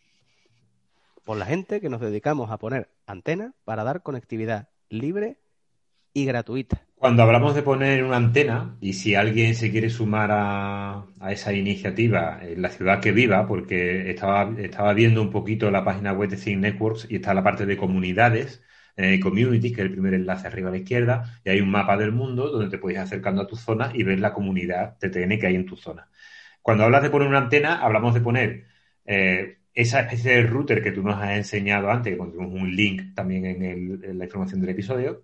Por la gente que nos dedicamos a poner antenas para dar conectividad libre y gratuita. Cuando hablamos de poner una antena, y si alguien se quiere sumar a, esa iniciativa en la ciudad que viva, porque estaba, estaba viendo un poquito la página web de Think Networks y está la parte de comunidades, eh, community, que es el primer enlace arriba a la izquierda, y hay un mapa del mundo donde te puedes ir acercando a tu zona y ver la comunidad TTN que hay en tu zona. Cuando hablas de poner una antena, hablamos de poner eh, esa especie de router que tú nos has enseñado antes, que pondremos un link también en, la información del episodio,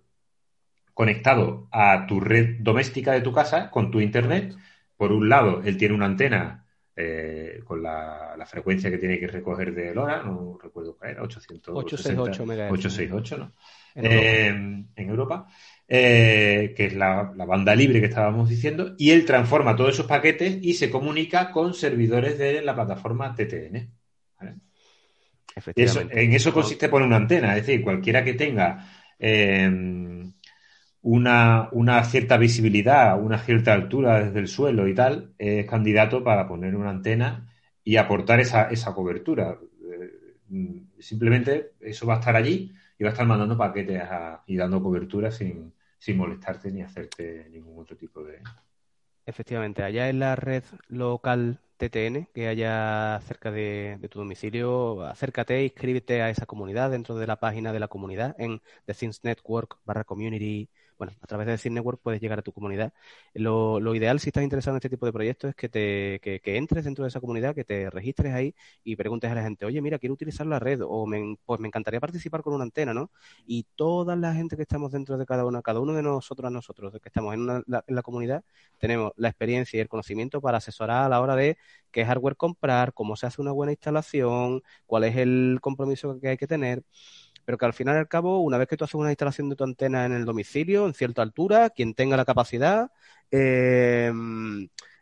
conectado a tu red doméstica de tu casa con tu internet. Por un lado, él tiene una antena eh, con la, frecuencia que tiene que recoger de LoRa, no recuerdo cuál era, 868 MHz. 868, ¿no? En Europa. Eh, en Europa. Eh, que es la, banda libre que estábamos diciendo, y él transforma todos esos paquetes y se comunica con servidores de la plataforma TTN. en eso consiste poner una antena, es decir, cualquiera que tenga eh, una, una, cierta visibilidad, una cierta altura desde el suelo y tal, es candidato para poner una antena y aportar esa, esa cobertura. Eh, simplemente eso va a estar allí y va a estar mandando paquetes y dando cobertura sin, sin molestarte ni hacerte ningún otro tipo de. Efectivamente, allá en la red local TTN que haya cerca de, tu domicilio, acércate, inscríbete a esa comunidad dentro de la página de la comunidad en The Things Network barra community bueno, a través de Decir Network puedes llegar a tu comunidad. Lo, ideal si estás interesado en este tipo de proyectos es que te que, entres dentro de esa comunidad, que te registres ahí y preguntes a la gente, oye, mira, quiero utilizar la red o me, pues me encantaría participar con una antena, ¿no? Y toda la gente que estamos dentro de cada uno, cada uno de nosotros, nosotros, que estamos en, la, en la comunidad, tenemos la experiencia y el conocimiento para asesorar a la hora de qué hardware comprar, cómo se hace una buena instalación, cuál es el compromiso que hay que tener pero que al final y al cabo, una vez que tú haces una instalación de tu antena en el domicilio, en cierta altura, quien tenga la capacidad, eh,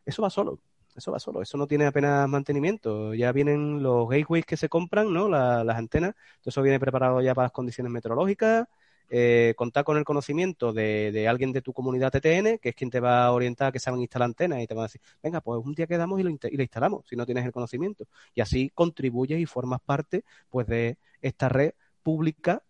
eso va solo. Eso va solo, eso no tiene apenas mantenimiento. Ya vienen los gateways que se compran, ¿no? las antenas, todo eso viene preparado ya para las condiciones meteorológicas. Eh, contar con el conocimiento de, alguien de tu comunidad TTN, que es quien te va a orientar a que saben instalar antenas y te va a decir, venga, pues un día quedamos y lo, y lo instalamos, si no tienes el conocimiento. Y así contribuyes y formas parte pues de esta red pública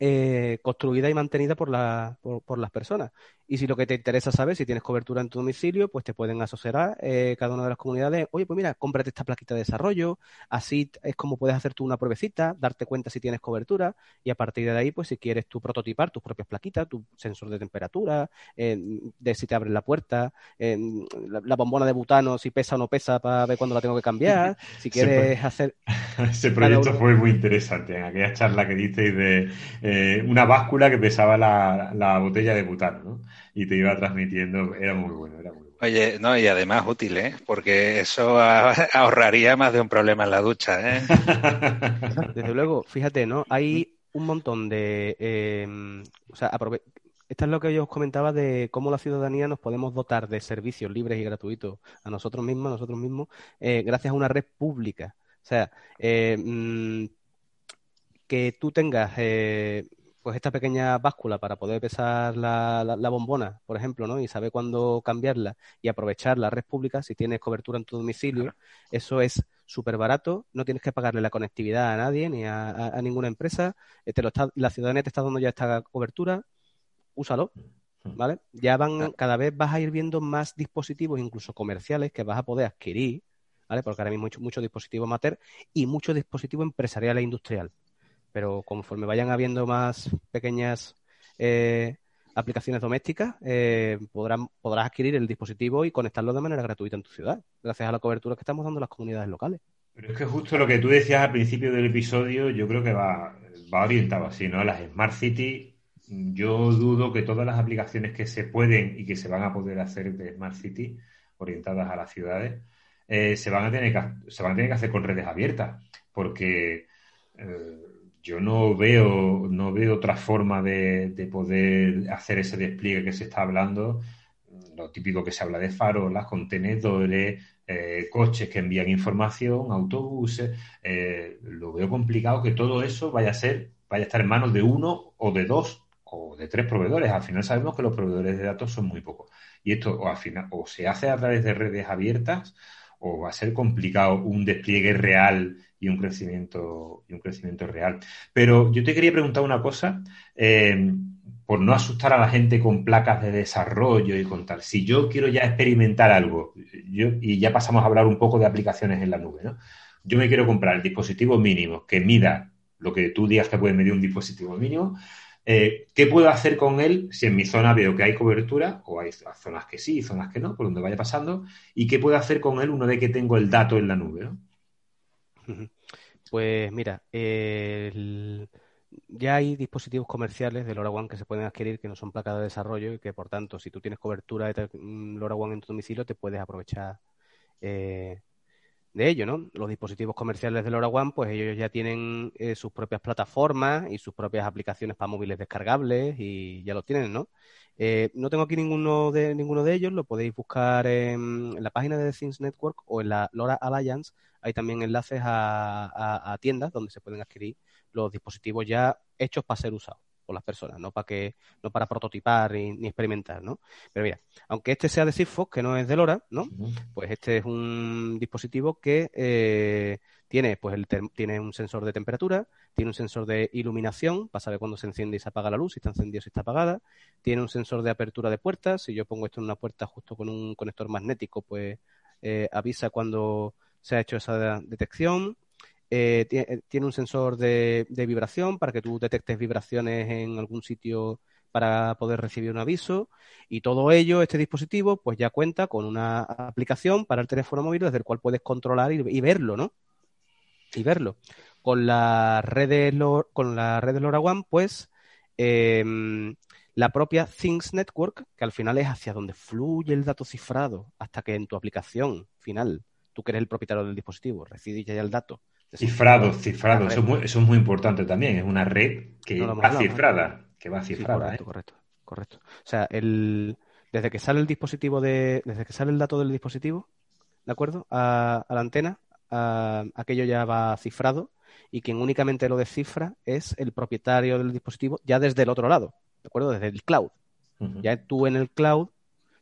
eh, construida y mantenida por, la, por, las personas. Y si lo que te interesa saber, si tienes cobertura en tu domicilio, pues te pueden asociar eh, cada una de las comunidades. Oye, pues mira, cómprate esta plaquita de desarrollo. Así es como puedes hacer tú una pruebecita, darte cuenta si tienes cobertura. Y a partir de ahí, pues si quieres tú prototipar tus propias plaquitas, tu sensor de temperatura, eh, de si te abres la puerta, la, bombona de butano, si pesa o no pesa para ver cuándo la tengo que cambiar. Si quieres hacer. Ese proyecto fue muy interesante. En aquella charla que disteis de eh, una báscula que pesaba la, la botella de butano, ¿no? Y te iba transmitiendo, era muy bueno, era muy bueno. Oye, no, y además útil, ¿eh? Porque eso ahorraría más de un problema en la ducha, ¿eh? Desde luego, fíjate, ¿no? Hay un montón de... Eh, o sea, Esto es lo que yo os comentaba de cómo la ciudadanía nos podemos dotar de servicios libres y gratuitos a nosotros mismos, a nosotros mismos, eh, gracias a una red pública. O sea, eh, mm, que tú tengas eh, pues esta pequeña báscula para poder pesar la, la, bombona, por ejemplo, ¿no? Y saber cuándo cambiarla y aprovechar la red pública, si tienes cobertura en tu domicilio, eso es súper barato, no tienes que pagarle la conectividad a nadie ni a, ninguna empresa, eh, te lo está, la ciudadanía te está dando ya esta cobertura, úsalo, ¿vale? Ya van, cada vez vas a ir viendo más dispositivos, incluso comerciales, que vas a poder adquirir, ¿vale? Porque ahora mismo hay muchos dispositivos mater y muchos dispositivos empresariales e industrial pero conforme vayan habiendo más pequeñas eh, aplicaciones domésticas, eh, podrás adquirir el dispositivo y conectarlo de manera gratuita en tu ciudad, gracias a la cobertura que estamos dando las comunidades locales. Pero es que justo lo que tú decías al principio del episodio, yo creo que va, va orientado así, ¿no? Las Smart City, yo dudo que todas las aplicaciones que se pueden y que se van a poder hacer de Smart City, orientadas a las ciudades, eh, se, van a tener que, se van a tener que hacer con redes abiertas, porque yo no veo, no veo otra forma de, poder hacer ese despliegue que se está hablando. Lo típico que se habla de farolas, contenedores, eh, coches que envían información, autobuses. Eh, lo veo complicado que todo eso vaya a ser, vaya a estar en manos de uno o de dos o de tres proveedores. Al final sabemos que los proveedores de datos son muy pocos. Y esto al final o se hace a través de redes abiertas o va a ser complicado un despliegue real y un crecimiento y un crecimiento real. Pero yo te quería preguntar una cosa, eh, por no asustar a la gente con placas de desarrollo y con tal. Si yo quiero ya experimentar algo, yo, y ya pasamos a hablar un poco de aplicaciones en la nube, ¿no? Yo me quiero comprar el dispositivo mínimo que mida lo que tú digas que puede medir un dispositivo mínimo. Eh, ¿Qué puedo hacer con él si en mi zona veo que hay cobertura, o hay zonas que sí, zonas que no, por donde vaya pasando? ¿Y qué puedo hacer con él una vez que tengo el dato en la nube? ¿no? Pues mira, ya hay dispositivos comerciales de LoRaWAN que se pueden adquirir que no son placas de desarrollo y que por tanto si tú tienes cobertura de mm, LoRaWAN en tu domicilio te puedes aprovechar eh, de ello, ¿no? Los dispositivos comerciales de LoRaWAN, pues ellos ya tienen eh, sus propias plataformas y sus propias aplicaciones para móviles descargables y ya lo tienen, ¿no? Eh, no tengo aquí ninguno de, ninguno de ellos, lo podéis buscar en, la página de Things Network o en la LoRa Alliance. Hay también enlaces a tiendas donde se pueden adquirir los dispositivos ya hechos para ser usados por las personas, no para que, no para prototipar ni, experimentar, ¿no? Pero mira, aunque este sea de Sigfox, que no es de LoRa, ¿no? Pues este es un dispositivo que eh, tiene, pues el tiene un sensor de temperatura, tiene un sensor de iluminación, para saber cuándo se enciende y se apaga la luz, si está encendida o si está apagada, tiene un sensor de apertura de puertas, si yo pongo esto en una puerta justo con un conector magnético, pues eh, avisa cuando se ha hecho esa detección, eh, eh, tiene un sensor de, vibración para que tú detectes vibraciones en algún sitio para poder recibir un aviso y todo ello, este dispositivo, pues ya cuenta con una aplicación para el teléfono móvil desde el cual puedes controlar y, verlo, ¿no? Y verlo. Con la red de, con la red de LoRaWAN, pues em, la propia Things Network, que al final es hacia donde fluye el dato cifrado, hasta que en tu aplicación final, tú que eres el propietario del dispositivo, recibes ya el dato Cifrado, cifrado. Eso es, muy, importante también. Es una red que va cifrada. Que va cifrada. correcto, ¿eh? correcto, correcto. O sea, el, desde que sale el dispositivo de. Desde que sale el dato del dispositivo, ¿de acuerdo? A, la antena, aquello ya va cifrado y quien únicamente lo descifra es el propietario del dispositivo ya desde el otro lado, ¿de acuerdo? Desde el cloud. Ya tú en el cloud,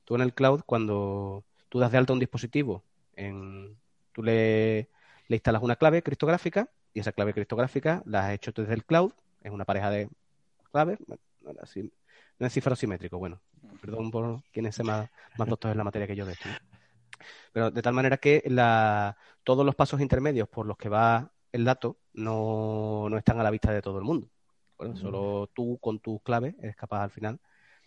tú en el cloud, cuando tú das de alta un dispositivo, en, tú le le instalas una clave criptográfica y esa clave criptográfica la has hecho desde el cloud, es una pareja de claves, no es cifrado simétrico, bueno, perdón por quienes sean más, más doctores en la materia que yo de esto. Pero de tal manera que la, todos los pasos intermedios por los que va el dato no, no están a la vista de todo el mundo. solo tú con tus claves eres capaz al final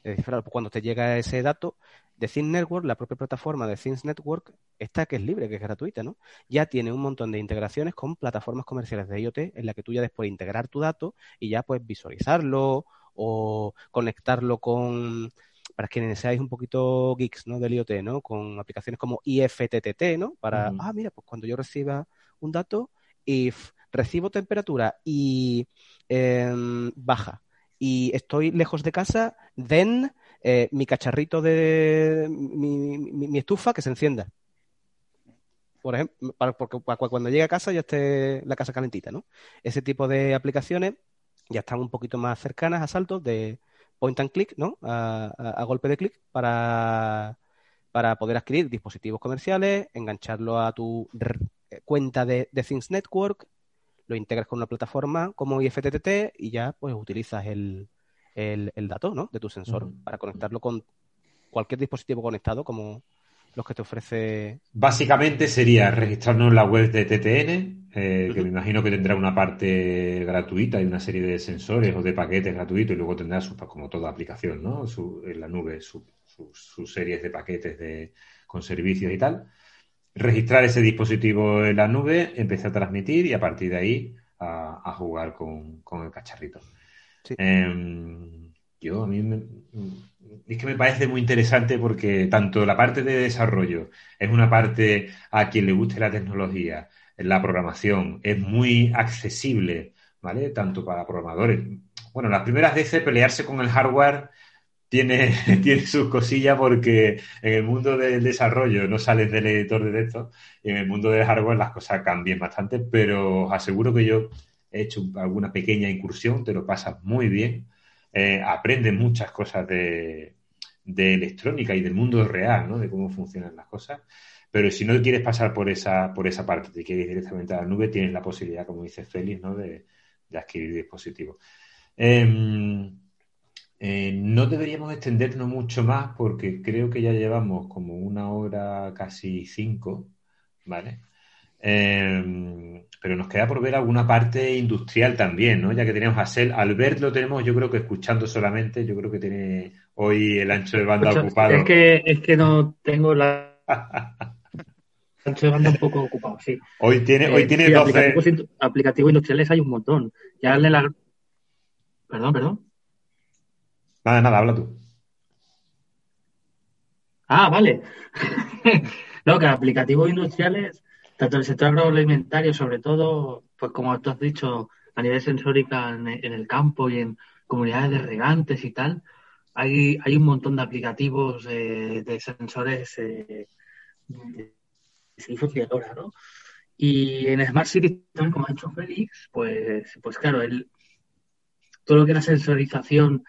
descifrar. Cuando te llega ese dato, de Things Network, la propia plataforma de Things Network, esta que es libre, que es gratuita, ¿no? Ya tiene un montón de integraciones con plataformas comerciales de IoT en la que tú ya después integrar tu dato y ya puedes visualizarlo o conectarlo con para quienes seáis un poquito geeks, ¿no? Del IoT, ¿no? Con aplicaciones como IFTTT, ¿no? Para, ah, mira, pues cuando yo reciba un dato, if recibo temperatura y em, baja y estoy lejos de casa, then eh, mi cacharrito de mi, estufa que se encienda. Por ejemplo, para, porque cuando llegue a casa ya esté la casa calentita, ¿no? Ese tipo de aplicaciones ya están un poquito más cercanas a saltos de point and click, ¿no? A, golpe de clic para, para poder adquirir dispositivos comerciales, engancharlo a tu cuenta de Things Network, lo integras con una plataforma como IFTTT y ya pues utilizas el, el, dato ¿no? de tu sensor para conectarlo con cualquier dispositivo conectado como los que te ofrece. Básicamente sería registrarnos en la web de TTN, eh, que me imagino que tendrá una parte gratuita y una serie de sensores o de paquetes gratuitos y luego tendrá, su, como toda aplicación, ¿no? en la nube, sus series de paquetes de, con servicios y tal. Registrar ese dispositivo en la nube, empezar a transmitir y a partir de ahí a, jugar con, con el cacharrito. Em, yo, a mí me, es que me parece muy interesante porque tanto la parte de desarrollo es una parte a quien le guste la tecnología, la programación, es muy accesible, ¿vale? Tanto para programadores. Bueno, las primeras veces pelearse con el hardware tiene, tiene sus cosillas porque en el mundo del desarrollo no sales del editor de texto y en el mundo del hardware las cosas cambian bastante, pero os aseguro que yo he hecho alguna pequeña incursión, te lo pasas muy bien, eh, aprendes muchas cosas de, electrónica y del mundo real, ¿no? De cómo funcionan las cosas. Pero si no quieres pasar por esa, por esa parte, te quieres ir directamente a la nube, tienes la posibilidad, como dice Félix, ¿no? de, adquirir dispositivos. Em, eh, no deberíamos extendernos mucho más porque creo que ya llevamos como una hora casi cinco, ¿vale? Em, pero nos queda por ver alguna parte industrial también, ¿no? Ya que tenemos a Sel. Albert lo tenemos, yo creo que escuchando solamente, yo creo que tiene hoy el ancho de banda ocupado. Es que, es que no tengo la... el ancho de banda un poco ocupado, sí. Hoy tiene, hoy eh, tiene 12... Aplicativos, industriales hay un montón. Ya le la... Perdón, perdón. Nada, nada, habla tú. Ah, vale. no, que aplicativos industriales tanto en el sector agroalimentario, sobre todo, pues como tú has dicho, a nivel sensórica en, el campo y en comunidades de regantes y tal, hay, hay un montón de aplicativos de sensores eh, de ¿no? Y en Smart City, como ha hecho Félix, pues, pues claro, el, todo lo que es la sensorización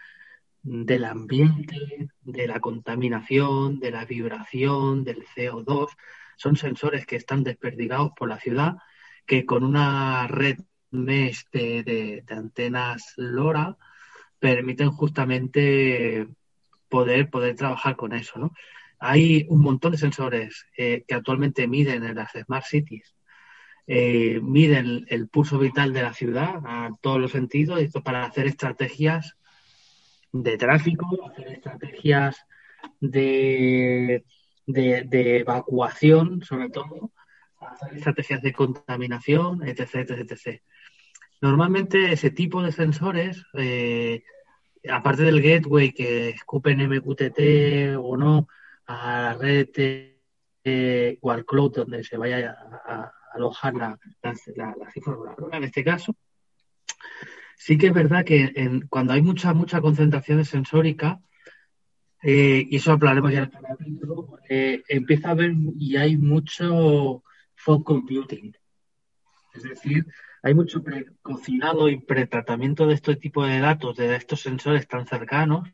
del ambiente, de la contaminación, de la vibración, del CO2, son sensores que están desperdigados por la ciudad, que con una red mesh de, antenas LoRa permiten justamente poder, poder trabajar con eso, ¿no? Hay un montón de sensores eh, que actualmente miden en las Smart Cities eh, miden el pulso vital de la ciudad a todos los sentidos, esto para hacer estrategias de tráfico, hacer estrategias de, de, evacuación, sobre todo, hacer estrategias de contaminación, etc, etc, Normalmente ese tipo de sensores, eh, aparte del gateway que escupen MQTT o no a la red eh, o al cloud donde se vaya a, alojar la, la, en este caso. Sí que es verdad que cuando hay mucha, mucha concentración sensórica, eh, y eso hablaremos ya en el capítulo, eh, empieza a haber y hay mucho fog computing. Es decir, hay mucho precocinado y pretratamiento de este tipo de datos, de estos sensores tan cercanos,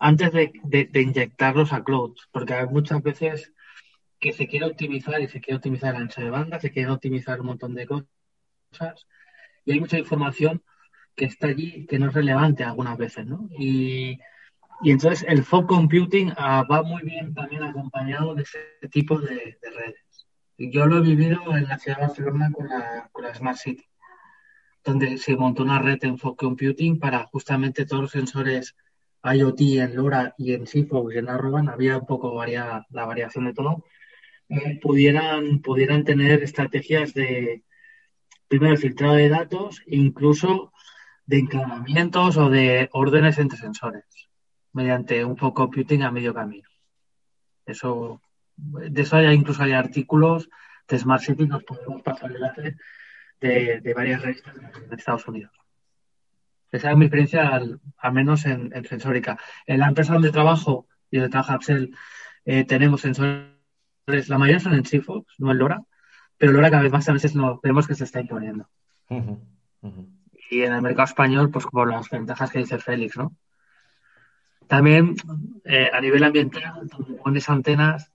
antes de, de inyectarlos a cloud, porque hay muchas veces que se quiere optimizar y se quiere optimizar el ancho de banda, se quiere optimizar un montón de cosas y hay mucha información que está allí que no es relevante algunas veces, ¿no? Y, entonces el fog computing ah, va muy bien también acompañado de ese tipo de, redes. Y yo lo he vivido en la ciudad de Barcelona con la, con la Smart City, donde se montó una red en fog computing para justamente todos los sensores IoT en LoRa y en Sigfox y en Arroban, había un poco la variación de todo, eh, pudieran, pudieran tener estrategias de, primero, filtrado de datos incluso de encadenamientos o de órdenes entre sensores mediante un fog computing a medio camino. Eso, de eso hay, incluso hay artículos de Smart City, nos podemos pasar el de, de varias revistas de Estados Unidos. Esa es mi experiencia, al, menos en, sensórica. En la empresa donde trabajo y donde trabaja Apsel, eh, tenemos sensores la mayoría son en Sigfox, no en LoRa, pero LoRa cada vez más a veces no, vemos que se está imponiendo. Y en el mercado español, pues por las ventajas que dice Félix, ¿no? También eh, a nivel ambiental, cuando pones antenas,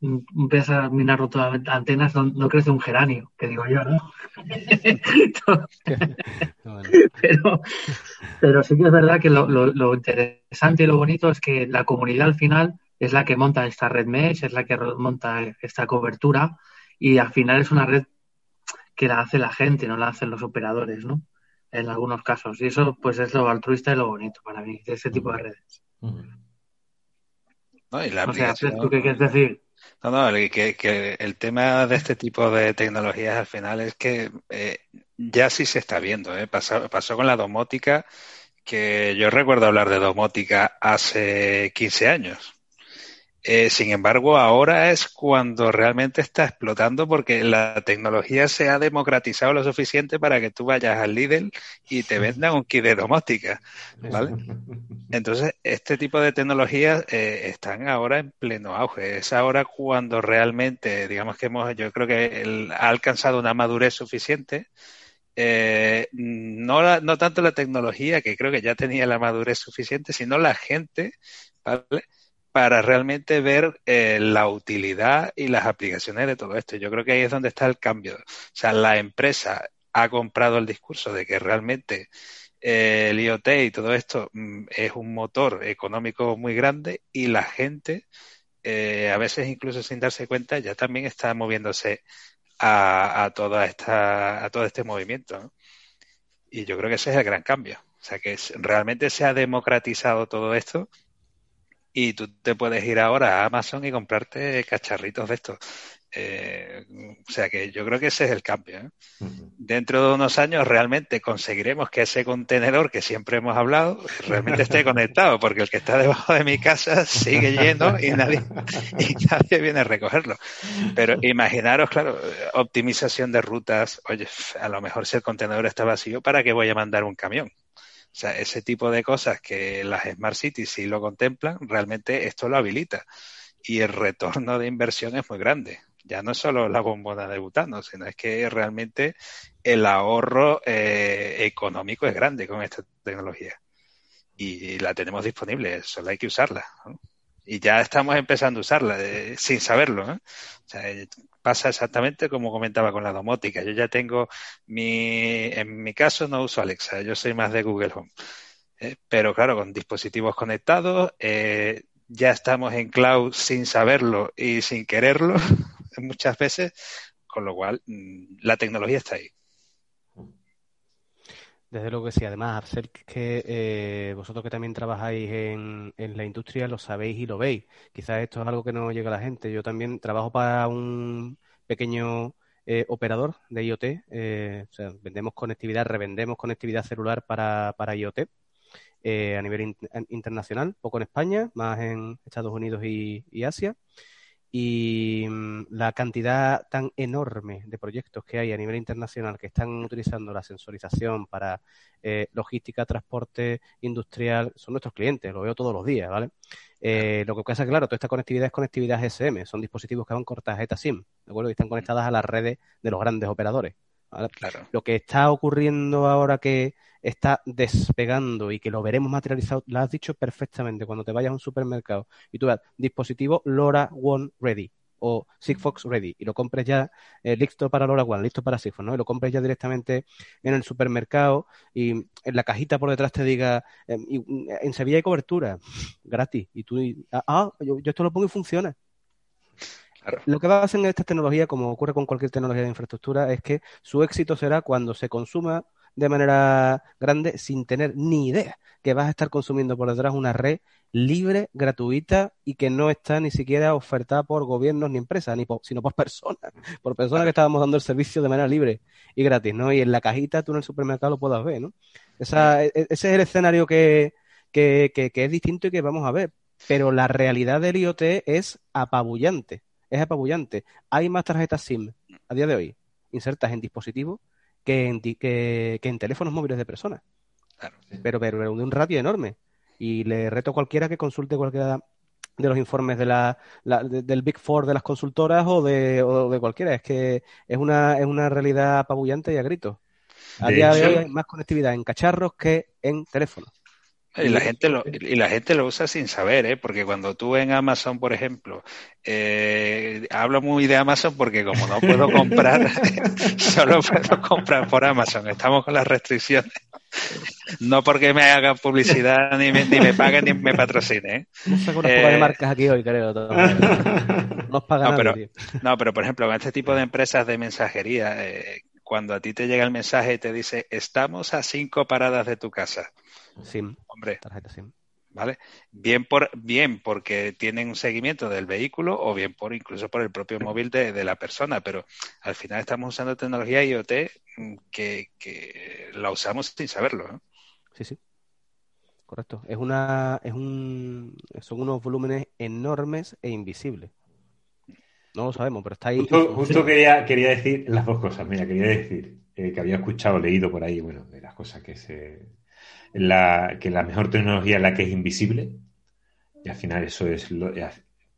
empiezas a minar todas antenas, no, crece un geranio, que digo yo, ¿no? pero, pero sí que es verdad que lo, lo interesante y lo bonito es que la comunidad al final es la que monta esta red mesh, es la que monta esta cobertura y al final es una red que la hace la gente, no la hacen los operadores, ¿no? En algunos casos. Y eso pues es lo altruista y lo bonito para mí, de ese tipo de redes. No, y la o sea, ¿tú qué quieres decir? No, no, que, el tema de este tipo de tecnologías al final es que eh, ya sí se está viendo. ¿eh? Pasó, pasó con la domótica, que yo recuerdo hablar de domótica hace 15 años. Eh, sin embargo, ahora es cuando realmente está explotando porque la tecnología se ha democratizado lo suficiente para que tú vayas al Lidl y te vendan un kit de domótica, ¿vale? Entonces, este tipo de tecnologías eh, están ahora en pleno auge. Es ahora cuando realmente, digamos que hemos, yo creo que ha alcanzado una madurez suficiente. Eh, no, no tanto la tecnología, que creo que ya tenía la madurez suficiente, sino la gente, ¿vale? Para realmente ver eh, la utilidad y las aplicaciones de todo esto. Yo creo que ahí es donde está el cambio. O sea, la empresa ha comprado el discurso de que realmente eh, el IoT y todo esto mm, es un motor económico muy grande y la gente, eh, a veces incluso sin darse cuenta, ya también está moviéndose a, toda a todo este movimiento. Y yo creo que ese es el gran cambio. O sea, que realmente se ha democratizado todo esto y tú te puedes ir ahora a Amazon y comprarte cacharritos de estos. Eh, o sea que yo creo que ese es el cambio. ¿eh? dentro de unos años realmente conseguiremos que ese contenedor que siempre hemos hablado realmente esté conectado, porque el que está debajo de mi casa sigue lleno y nadie, y nadie viene a recogerlo. Pero imaginaros, claro, optimización de rutas. Oye, a lo mejor si el contenedor está vacío, ¿para qué voy a mandar un camión? O sea, ese tipo de cosas que las Smart Cities sí lo contemplan, realmente esto lo habilita. Y el retorno de inversión es muy grande ya no es solo la bombona de butano, sino es que realmente el ahorro eh, económico es grande con esta tecnología. Y la tenemos disponible, solo hay que usarla. Y ya estamos empezando a usarla eh, sin saberlo. O sea, eh, pasa exactamente como comentaba con la domótica. Yo ya tengo mi, en mi caso no uso Alexa, yo soy más de Google Home. pero claro, con dispositivos conectados, ya estamos en cloud sin saberlo y sin quererlo. muchas veces, con lo cual mm, la tecnología está ahí. Desde luego que sí. Además, Arcel, que eh, vosotros que también trabajáis en, la industria lo sabéis y lo veis. Quizás esto es algo que no llega a la gente. Yo también trabajo para un pequeño eh, operador de IoT. Eh, o sea, vendemos conectividad, revendemos conectividad celular para, para IoT a nivel internacional, poco en España, más en Estados Unidos y Asia y mm, la cantidad tan enorme de proyectos que hay a nivel internacional que están utilizando la sensorización para eh, logística, transporte industrial, son nuestros clientes, lo veo todos los días, ¿vale? Eh, lo que pasa es que, claro, toda esta conectividad es conectividad GSM, son dispositivos que van con tarjeta SIM, ¿de acuerdo? Y están conectadas a las redes de los grandes operadores. Lo que está ocurriendo ahora que está despegando y que lo veremos materializado, lo has dicho perfectamente cuando te vayas a un supermercado y tú veas dispositivo LoRa One Ready o Sigfox Ready y lo compres ya eh, listo para LoRa One, listo para Sigfox, ¿no? Y lo compres ya directamente en el supermercado y en la cajita por detrás te diga em, en Sevilla hay cobertura gratis y tú ah, ah yo esto lo pongo y funciona. Lo que va a hacer en esta tecnología, como ocurre con cualquier tecnología de infraestructura, es que su éxito será cuando se consuma de manera grande sin tener ni idea que vas a estar consumiendo por detrás una red libre, gratuita y que no está ni siquiera ofertada por gobiernos ni empresas, ni sino por personas, por personas que estábamos dando el servicio de manera libre y gratis, ¿no? Y en la cajita tú en el supermercado lo puedas ver, ¿no? Esa, e, e, ese es el escenario que, que, que, que es distinto y que vamos a ver. Pero la realidad del IoT es apabullante es apabullante. Hay más tarjetas SIM a día de hoy insertas en dispositivos que en, que, en teléfonos móviles de personas. pero, pero, de un ratio enorme. Y le reto a cualquiera que consulte cualquiera de los informes de la, del Big Four de las consultoras o de, o de cualquiera. Es que es una, es una realidad apabullante y a gritos. A día de hoy hay más conectividad en cacharros que en teléfonos. Y la, gente lo, y la gente lo usa sin saber, ¿eh? porque cuando tú en Amazon, por ejemplo, eh, hablo muy de Amazon porque como no puedo comprar, solo puedo comprar por Amazon, estamos con las restricciones. No porque me haga publicidad, ni me, ni me paguen, ni me patrocine. ¿eh? No saco unas de eh, marcas aquí hoy, creo. Pagan no, pero, no, pero por ejemplo, con este tipo de empresas de mensajería, eh, cuando a ti te llega el mensaje y te dice, estamos a cinco paradas de tu casa SIM. Hombre. Tarjeta SIM. ¿Vale? Bien por, bien porque tienen un seguimiento del vehículo o bien por incluso por el propio móvil de, la persona, pero al final estamos usando tecnología IoT mm, que, que la usamos sin saberlo. Sí, sí. Correcto. Es una, es un, son unos volúmenes enormes e invisibles. No lo sabemos, pero está ahí. Justo, quería, quería decir las dos cosas. Mira, quería decir eh, que había escuchado, leído por ahí, bueno, de las cosas que se, la, que la mejor tecnología es la que es invisible. Y al final eso es lo,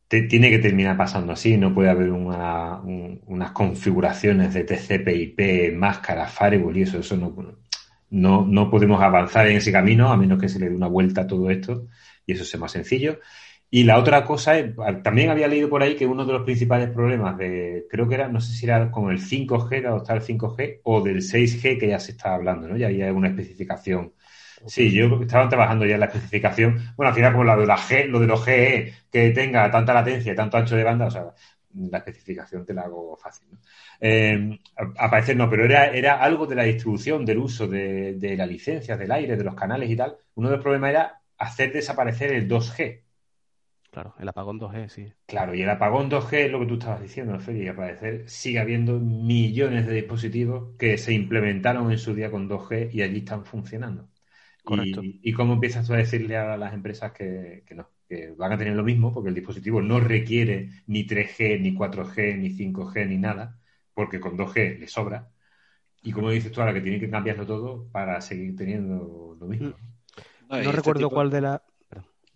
tiene que terminar pasando así. No puede haber unas configuraciones de TCP/IP, máscaras, firewall y eso. Eso no, no, no podemos avanzar en ese camino a menos que se le dé una vuelta a todo esto y eso sea más sencillo. Y la otra cosa, es, también había leído por ahí que uno de los principales problemas de, creo que era, no sé si era con el 5G, de adoptar el 5G, o del 6G que ya se está hablando, ¿no? Ya había una especificación Sí, yo estaban trabajando ya en la especificación. Bueno, al final, como lo de, la G, lo de los GE, que tenga tanta latencia y tanto ancho de banda, o sea, la especificación te la hago fácil. ¿no? Eh, aparecer no, pero era, era algo de la distribución, del uso de, de las licencias, del aire, de los canales y tal. Uno de los problemas era hacer desaparecer el 2G. Claro, el apagón 2G, sí. Claro, y el apagón 2G es lo que tú estabas diciendo, Feli, y al parecer sigue habiendo millones de dispositivos que se implementaron en su día con 2G y allí están funcionando. Correcto. ¿Y, cómo empiezas tú a decirle a las empresas que, no? Que van a tener lo mismo porque el dispositivo no requiere ni 3G, ni 4G, ni 5G, ni nada, porque con 2G le sobra. Y como dices tú ahora que tienen que cambiarlo todo para seguir teniendo lo mismo. No, este recuerdo cuál de la...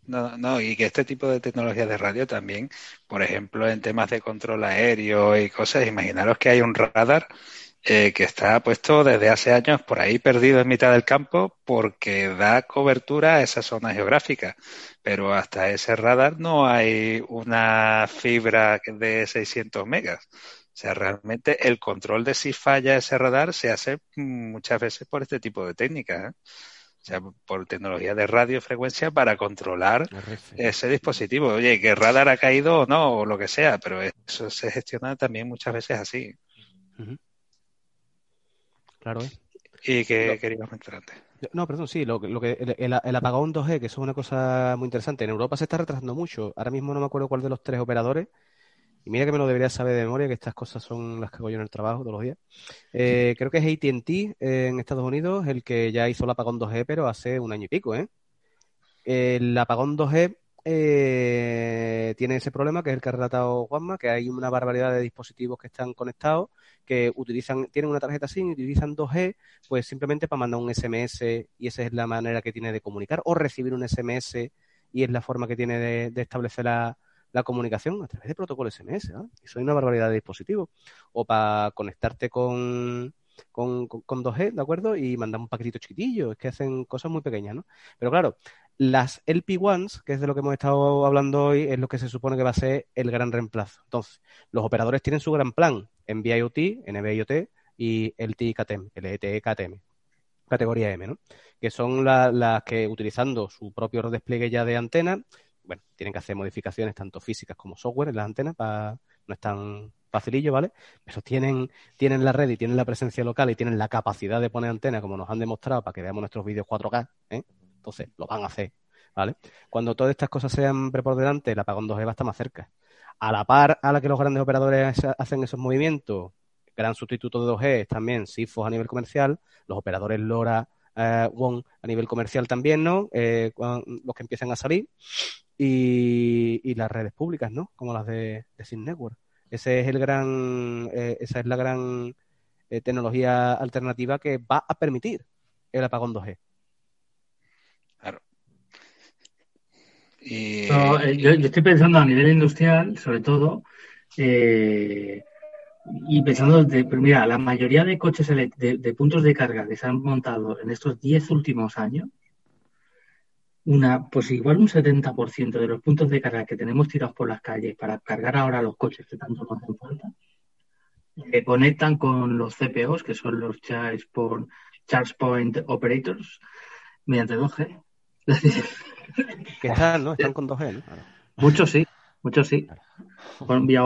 No, no, y que este tipo de tecnologías de radio también, por ejemplo, en temas de control aéreo y cosas, imaginaros que hay un radar eh, que está puesto desde hace años por ahí perdido en mitad del campo porque da cobertura a esa zona geográfica. Pero hasta ese radar no hay una fibra de 600 megas. O sea, realmente el control de si falla ese radar se hace muchas veces por este tipo de técnicas. ¿eh? O sea, por tecnología de radiofrecuencia para controlar ese dispositivo. Oye, que el radar ha caído o no, o lo que sea, pero eso se gestiona también muchas veces así. Claro, ¿eh? ¿Y qué querías comentar antes? No, perdón, sí, lo, que el, apagón 2G, que eso es una cosa muy interesante. En Europa se está retrasando mucho. Ahora mismo no me acuerdo cuál de los tres operadores. Y mira que me lo debería saber de memoria, que estas cosas son las que hago yo en el trabajo todos los días. Eh, creo que es ATT en Estados Unidos el que ya hizo el apagón 2G, pero hace un año y pico, ¿eh? El apagón 2G eh, tiene ese problema que es el que ha relatado Juanma, que hay una barbaridad de dispositivos que están conectados, que utilizan, tienen una tarjeta SIM y utilizan 2G, pues simplemente para mandar un SMS y esa es la manera que tiene de comunicar, o recibir un SMS y es la forma que tiene de, establecer la, comunicación a través de protocolo SMS. Eso es una barbaridad de dispositivos. O para conectarte con, con, con, 2G, ¿de acuerdo? Y mandar un paquetito chiquitillo, es que hacen cosas muy pequeñas, ¿no? Pero claro, las LP1s, que es de lo que hemos estado hablando hoy, es lo que se supone que va a ser el gran reemplazo. Entonces, los operadores tienen su gran plan en VIOT, NB-IoT y LTE-KTM, LTE-KTM, categoría M, ¿no? Que son las que utilizando su propio despliegue ya de antena, bueno, tienen que hacer modificaciones tanto físicas como software en las antenas, para, no es tan facilillo, ¿vale? Pero tienen, tienen la red y tienen la presencia local y tienen la capacidad de poner antena, como nos han demostrado, para que veamos nuestros vídeos 4K, ¿eh? Entonces, lo van a hacer, ¿vale? Cuando todas estas cosas sean delante, el apagón 2G va a estar más cerca. A la par a la que los grandes operadores hacen esos movimientos, gran sustituto de 2G es también SIFOS a nivel comercial, los operadores LoRa, eh, WON a nivel comercial también, ¿no? Eh, los que empiezan a salir. Y, las redes públicas, ¿no? Como las de, de Network. Ese es el gran, eh, esa es la gran tecnología alternativa que va a permitir el apagón 2G. Eh, yo, estoy pensando a nivel industrial, sobre todo, eh, y pensando, de, mira, la mayoría de coches de, puntos de carga que se han montado en estos 10 últimos años, una, pues igual un 70% de los puntos de carga que tenemos tirados por las calles para cargar ahora los coches que tanto nos hacen falta, eh, conectan con los CPOs, que son los Charge Point, Charge Point Operators, mediante 2G. que están, ¿no? Están con 2G, ¿no? Muchos sí, muchos sí. Con vía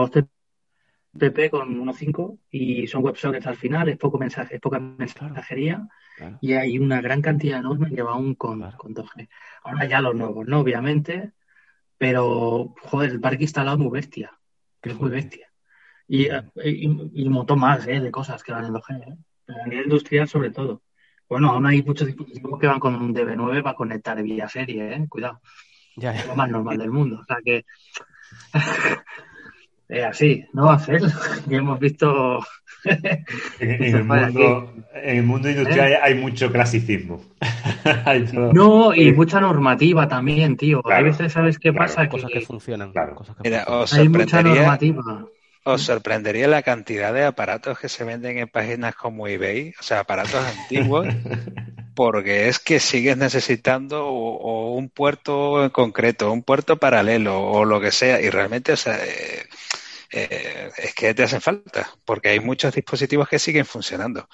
TP con 1.5 y son WebSockets al final, es poco mensaje, es poca mensajería y hay una gran cantidad enorme que va aún con, con 2G. Ahora ya los nuevos, ¿no? Obviamente, pero joder, el parque instalado es muy bestia, que es muy bestia. Y, y, un montón más ¿eh? de cosas que van en 2G, ¿eh? a nivel industrial sobre todo. Bueno, aún hay muchos dispositivos que van con un DB9 para conectar vía serie, ¿eh? Cuidado. Ya, Es lo más normal del mundo. O sea que. es así, no va a ser. Ya hemos visto. en, el mundo, en, el mundo, industrial ¿Eh? hay mucho clasicismo. no, y mucha normativa también, tío. Hay veces, ¿sabes qué pasa? Cosas que, funcionan. Cosas que Mira, hay mucha normativa. Os sorprendería la cantidad de aparatos que se venden en páginas como eBay, o sea, aparatos antiguos, porque es que sigues necesitando o, un puerto en concreto, un puerto paralelo o lo que sea, y realmente, o sea, eh, eh, es que te hacen falta, porque hay muchos dispositivos que siguen funcionando.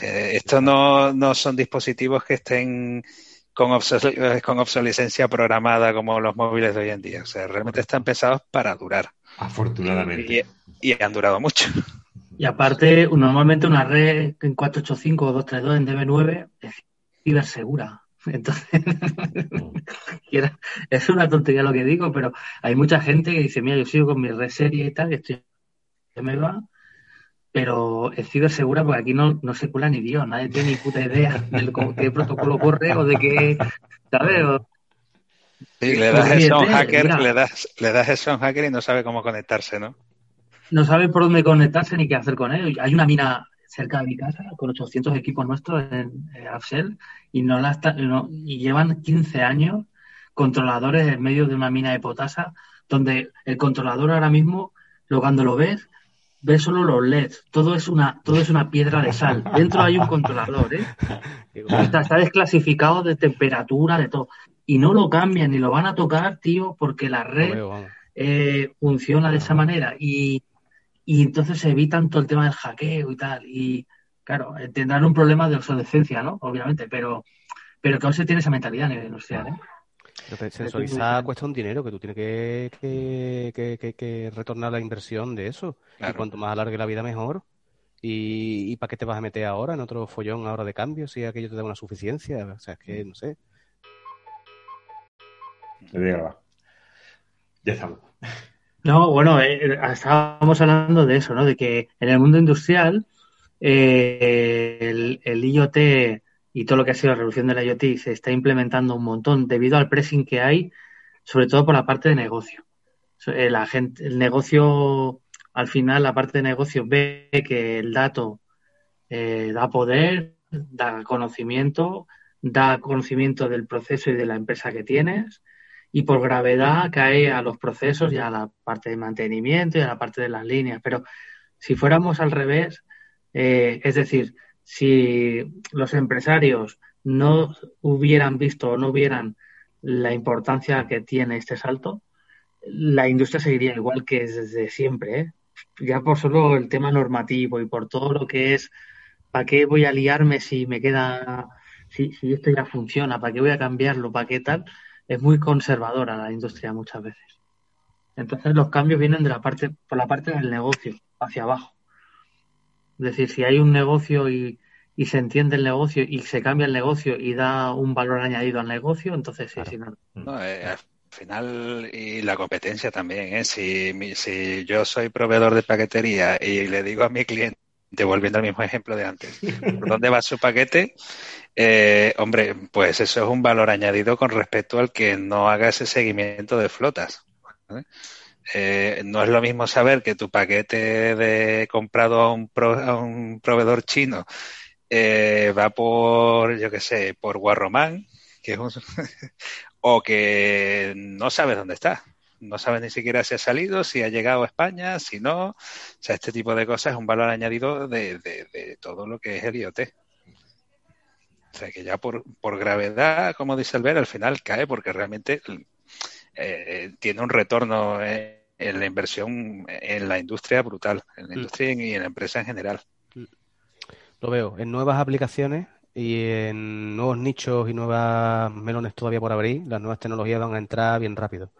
Estos no, no son dispositivos que estén con, con obsolescencia programada como los móviles de hoy en día. O sea, realmente están pensados para durar. Afortunadamente. Y, han durado mucho. Y aparte, normalmente una red en 485 o 232 en DB9 es cibersegura. Entonces, es una tontería lo que digo, pero hay mucha gente que dice, mira, yo sigo con mi red serie y tal, que estoy, me va, pero es cibersegura porque aquí no, no se cula ni Dios, nadie tiene ni puta idea de qué protocolo corre o de qué, ¿sabes? sí, le das eso a un hacker, le das, le das eso a un hacker y no sabe cómo conectarse, ¿no? No sabe por dónde conectarse ni qué hacer con él. Hay una mina cerca de mi casa con 800 equipos nuestros en, Afsel y, no la y llevan 15 años controladores en medio de una mina de potasa donde el controlador ahora mismo, lo, cuando lo ves, ves solo los LEDs. Todo es una, todo es una piedra de sal. Dentro hay un controlador, ¿eh? Está, está, desclasificado de temperatura, de todo. Y no lo cambian ni lo van a tocar, tío, porque la red eh, funciona de esa manera. Y, y entonces se evitan todo el tema del hackeo y tal. Y claro, eh, tendrán un problema de obsolescencia, ¿no? Obviamente, pero, pero que aún se tiene esa mentalidad a nivel industrial, ¿eh? Pero sensorizar cuesta un dinero que tú tienes que, que, que, retornar la inversión de eso. Y cuanto más alargue la vida, mejor. ¿Y, ¿Y para qué te vas a meter ahora en otro follón ahora de cambio si aquello te da una suficiencia? O sea, es que no sé. Ya estamos. No, bueno, eh, estábamos hablando de eso, ¿no? De que en el mundo industrial eh, el, IoT y todo lo que ha sido la revolución de la IoT se está implementando un montón debido al pressing que hay, sobre todo por la parte de negocio. Eh, el negocio, al final, la parte de negocio ve que el dato da poder, da conocimiento, da conocimiento del proceso y de la empresa que tienes y por gravedad cae a los procesos y a la parte de mantenimiento y a la parte de las líneas. Pero si fuéramos al revés, eh, es decir, si los empresarios no hubieran visto o no vieran la importancia que tiene este salto, la industria seguiría igual que desde siempre. ¿eh? Ya por solo el tema normativo y por todo lo que es, ¿para qué voy a liarme si me queda, si, si esto ya funciona? ¿Para qué voy a cambiarlo? ¿Para qué tal? Es muy conservadora la industria muchas veces. Entonces los cambios vienen de la parte, por la parte del negocio, hacia abajo. Es decir, si hay un negocio y, se entiende el negocio y se cambia el negocio y da un valor añadido al negocio, entonces sí, sí, no. no eh, al final, y la competencia también, ¿eh? si, si yo soy proveedor de paquetería y le digo a mi cliente, volviendo al mismo ejemplo de antes, ¿por dónde va su paquete? Eh, hombre, pues eso es un valor añadido con respecto al que no haga ese seguimiento de flotas. Eh, no es lo mismo saber que tu paquete de comprado a un, proveedor chino eh, va por, yo qué sé, por Guarromán, que es o que no sabes dónde está. No sabes ni siquiera si ha salido, si ha llegado a España, si no. O sea, este tipo de cosas es un valor añadido de, de todo lo que es el IoT. O sea que ya por, por gravedad, como dice Albert, al final cae porque realmente eh, tiene un retorno en la inversión en la industria brutal, en la mm. industria y en la empresa en general. Lo veo en nuevas aplicaciones y en nuevos nichos y nuevas melones todavía por abrir, las nuevas tecnologías van a entrar bien rápido.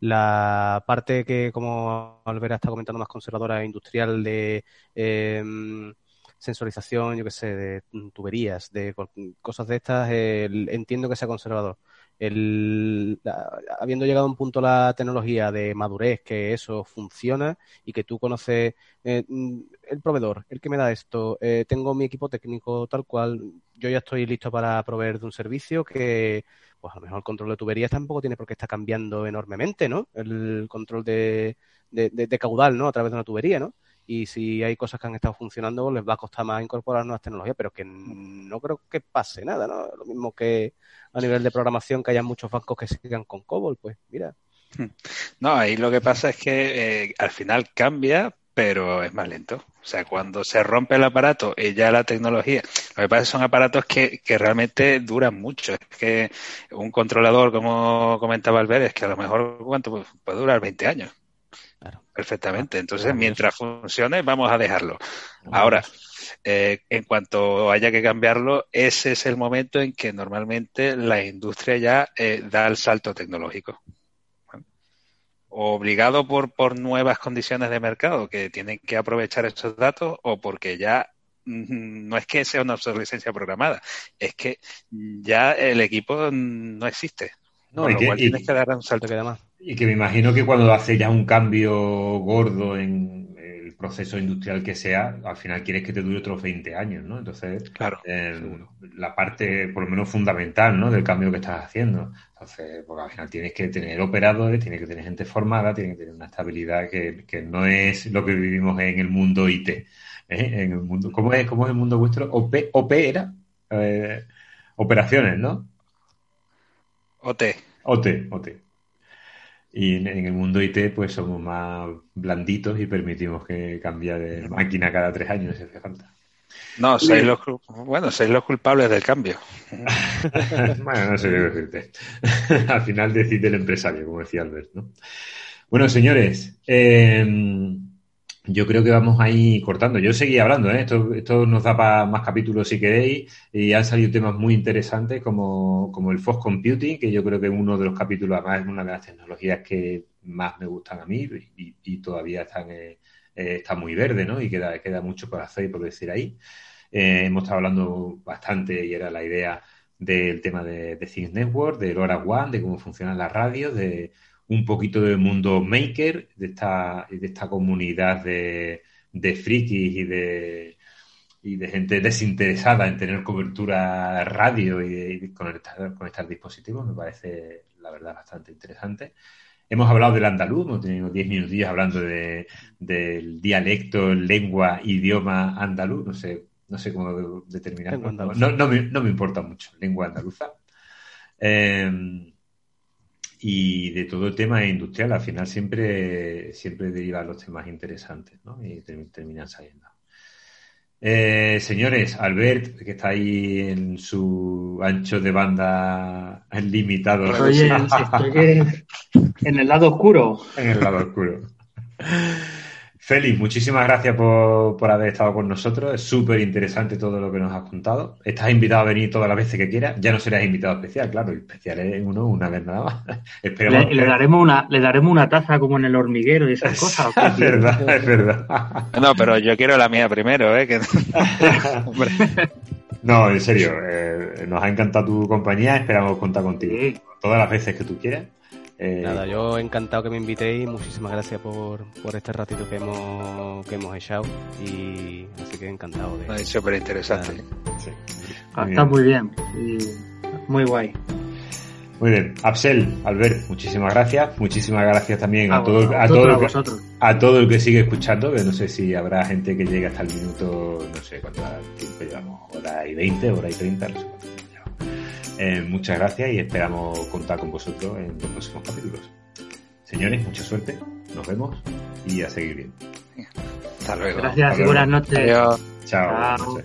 La parte que, como Albert está comentando, más conservadora e industrial de eh, sensorización, yo qué sé, de tuberías, de cosas de estas, entiendo que sea conservador. El, habiendo llegado a un punto la tecnología de madurez, que eso funciona y que tú conoces eh, el proveedor, el que me da esto, eh, tengo mi equipo técnico tal cual, yo ya estoy listo para proveer de un servicio que, pues a lo mejor el control de tuberías tampoco tiene por qué estar cambiando enormemente, ¿no? El control de caudal, ¿no? A través de una tubería, ¿no? Y si hay cosas que han estado funcionando, les va a costar más incorporar nuevas tecnologías, pero que no creo que pase nada, ¿no? Lo mismo que a nivel de programación, que haya muchos bancos que sigan con COBOL, pues mira. No, ahí lo que pasa es que eh, al final cambia, pero es más lento. O sea, cuando se rompe el aparato y ya la tecnología, lo que pasa es que son aparatos que, que realmente duran mucho. Es que un controlador, como comentaba Albert, es que a lo mejor, ¿cuánto puede durar? 20 años. Perfectamente. Ah, Entonces, mientras funcione, vamos a dejarlo. Ahora, eh, en cuanto haya que cambiarlo, ese es el momento en que normalmente la industria ya eh, da el salto tecnológico. Obligado por, por nuevas condiciones de mercado que tienen que aprovechar estos datos o porque ya mm, no es que sea una obsolescencia programada, es que ya el equipo no existe. No, y que, tienes que dar un salto que más. Y que me imagino que cuando hace ya un cambio gordo en el proceso industrial que sea, al final quieres que te dure otros 20 años, ¿no? Entonces, claro, eh, la parte, por lo menos fundamental, ¿no? Del cambio que estás haciendo. Entonces, porque al final tienes que tener operadores, tienes que tener gente formada, tienes que tener una estabilidad que, que no es lo que vivimos en el mundo IT. ¿eh? En el mundo, ¿cómo es, cómo es el mundo vuestro? OP, OP era eh, operaciones, ¿no? OT. OT, OT. Y en, el mundo IT, pues somos más blanditos y permitimos que cambie de máquina cada tres años si hace falta. No, sois los, bueno, sois los culpables del cambio. bueno, no sé qué decirte. Al final decide el empresario, como decía Albert, ¿no? Bueno, señores, eh, yo creo que vamos ahí cortando. Yo seguía hablando, ¿eh? esto, esto nos da para más capítulos si queréis, y han salido temas muy interesantes como, como el Fox Computing, que yo creo que es uno de los capítulos, además es una de las tecnologías que más me gustan a mí y, todavía están, eh, eh, está muy verde, ¿no? Y queda, queda mucho por hacer y por decir ahí. Eh, hemos estado hablando bastante y era la idea del tema de, de Things Network, de One, de cómo funcionan las radios, de un poquito del mundo maker, de esta, de esta comunidad de, de frikis y de, y de gente desinteresada en tener cobertura radio y, conectar, conectar dispositivos, me parece la verdad bastante interesante. Hemos hablado del andaluz, hemos tenido 10 minutos hablando de, del dialecto, lengua, idioma andaluz, no sé, no sé cómo determinarlo. No, no, me, no, me, importa mucho, lengua andaluza. Eh, y de todo el tema industrial, al final siempre, siempre deriva los temas interesantes, ¿no? Y terminan saliendo. Eh, señores, Albert, que está ahí en su ancho de banda limitado. Oye, estoy en el lado oscuro. En el lado oscuro. Félix, muchísimas gracias por, haber estado con nosotros. Es súper interesante todo lo que nos has contado. Estás invitado a venir todas las veces que quieras. Ya no serás invitado especial, claro. especial es uno una vez nada más. le, le, daremos una, le daremos una taza como en el hormiguero y esas cosas. es verdad, es verdad. No, pero yo quiero la mía primero, ¿eh? no, en serio. Eh, nos ha encantado tu compañía. Esperamos contar contigo todas las veces que tú quieras. Eh, Nada, yo encantado que me invitéis, muchísimas gracias por, por este ratito que hemos, que hemos echado y así que encantado de... Es súper interesante. Ah, está muy bien muy guay. Muy bien, Absel, Albert, muchísimas gracias. Muchísimas gracias también a, todo, a, todo, el que, a todo el que sigue escuchando, que no sé si habrá gente que llegue hasta el minuto, no sé cuánto tiempo llevamos, hora y 20, hora y 30, no sé cuánto. Eh, muchas gracias y esperamos contar con vosotros en los próximos capítulos. Señores, mucha suerte, nos vemos y a seguir bien. Hasta luego. Gracias y buenas noches. Chao.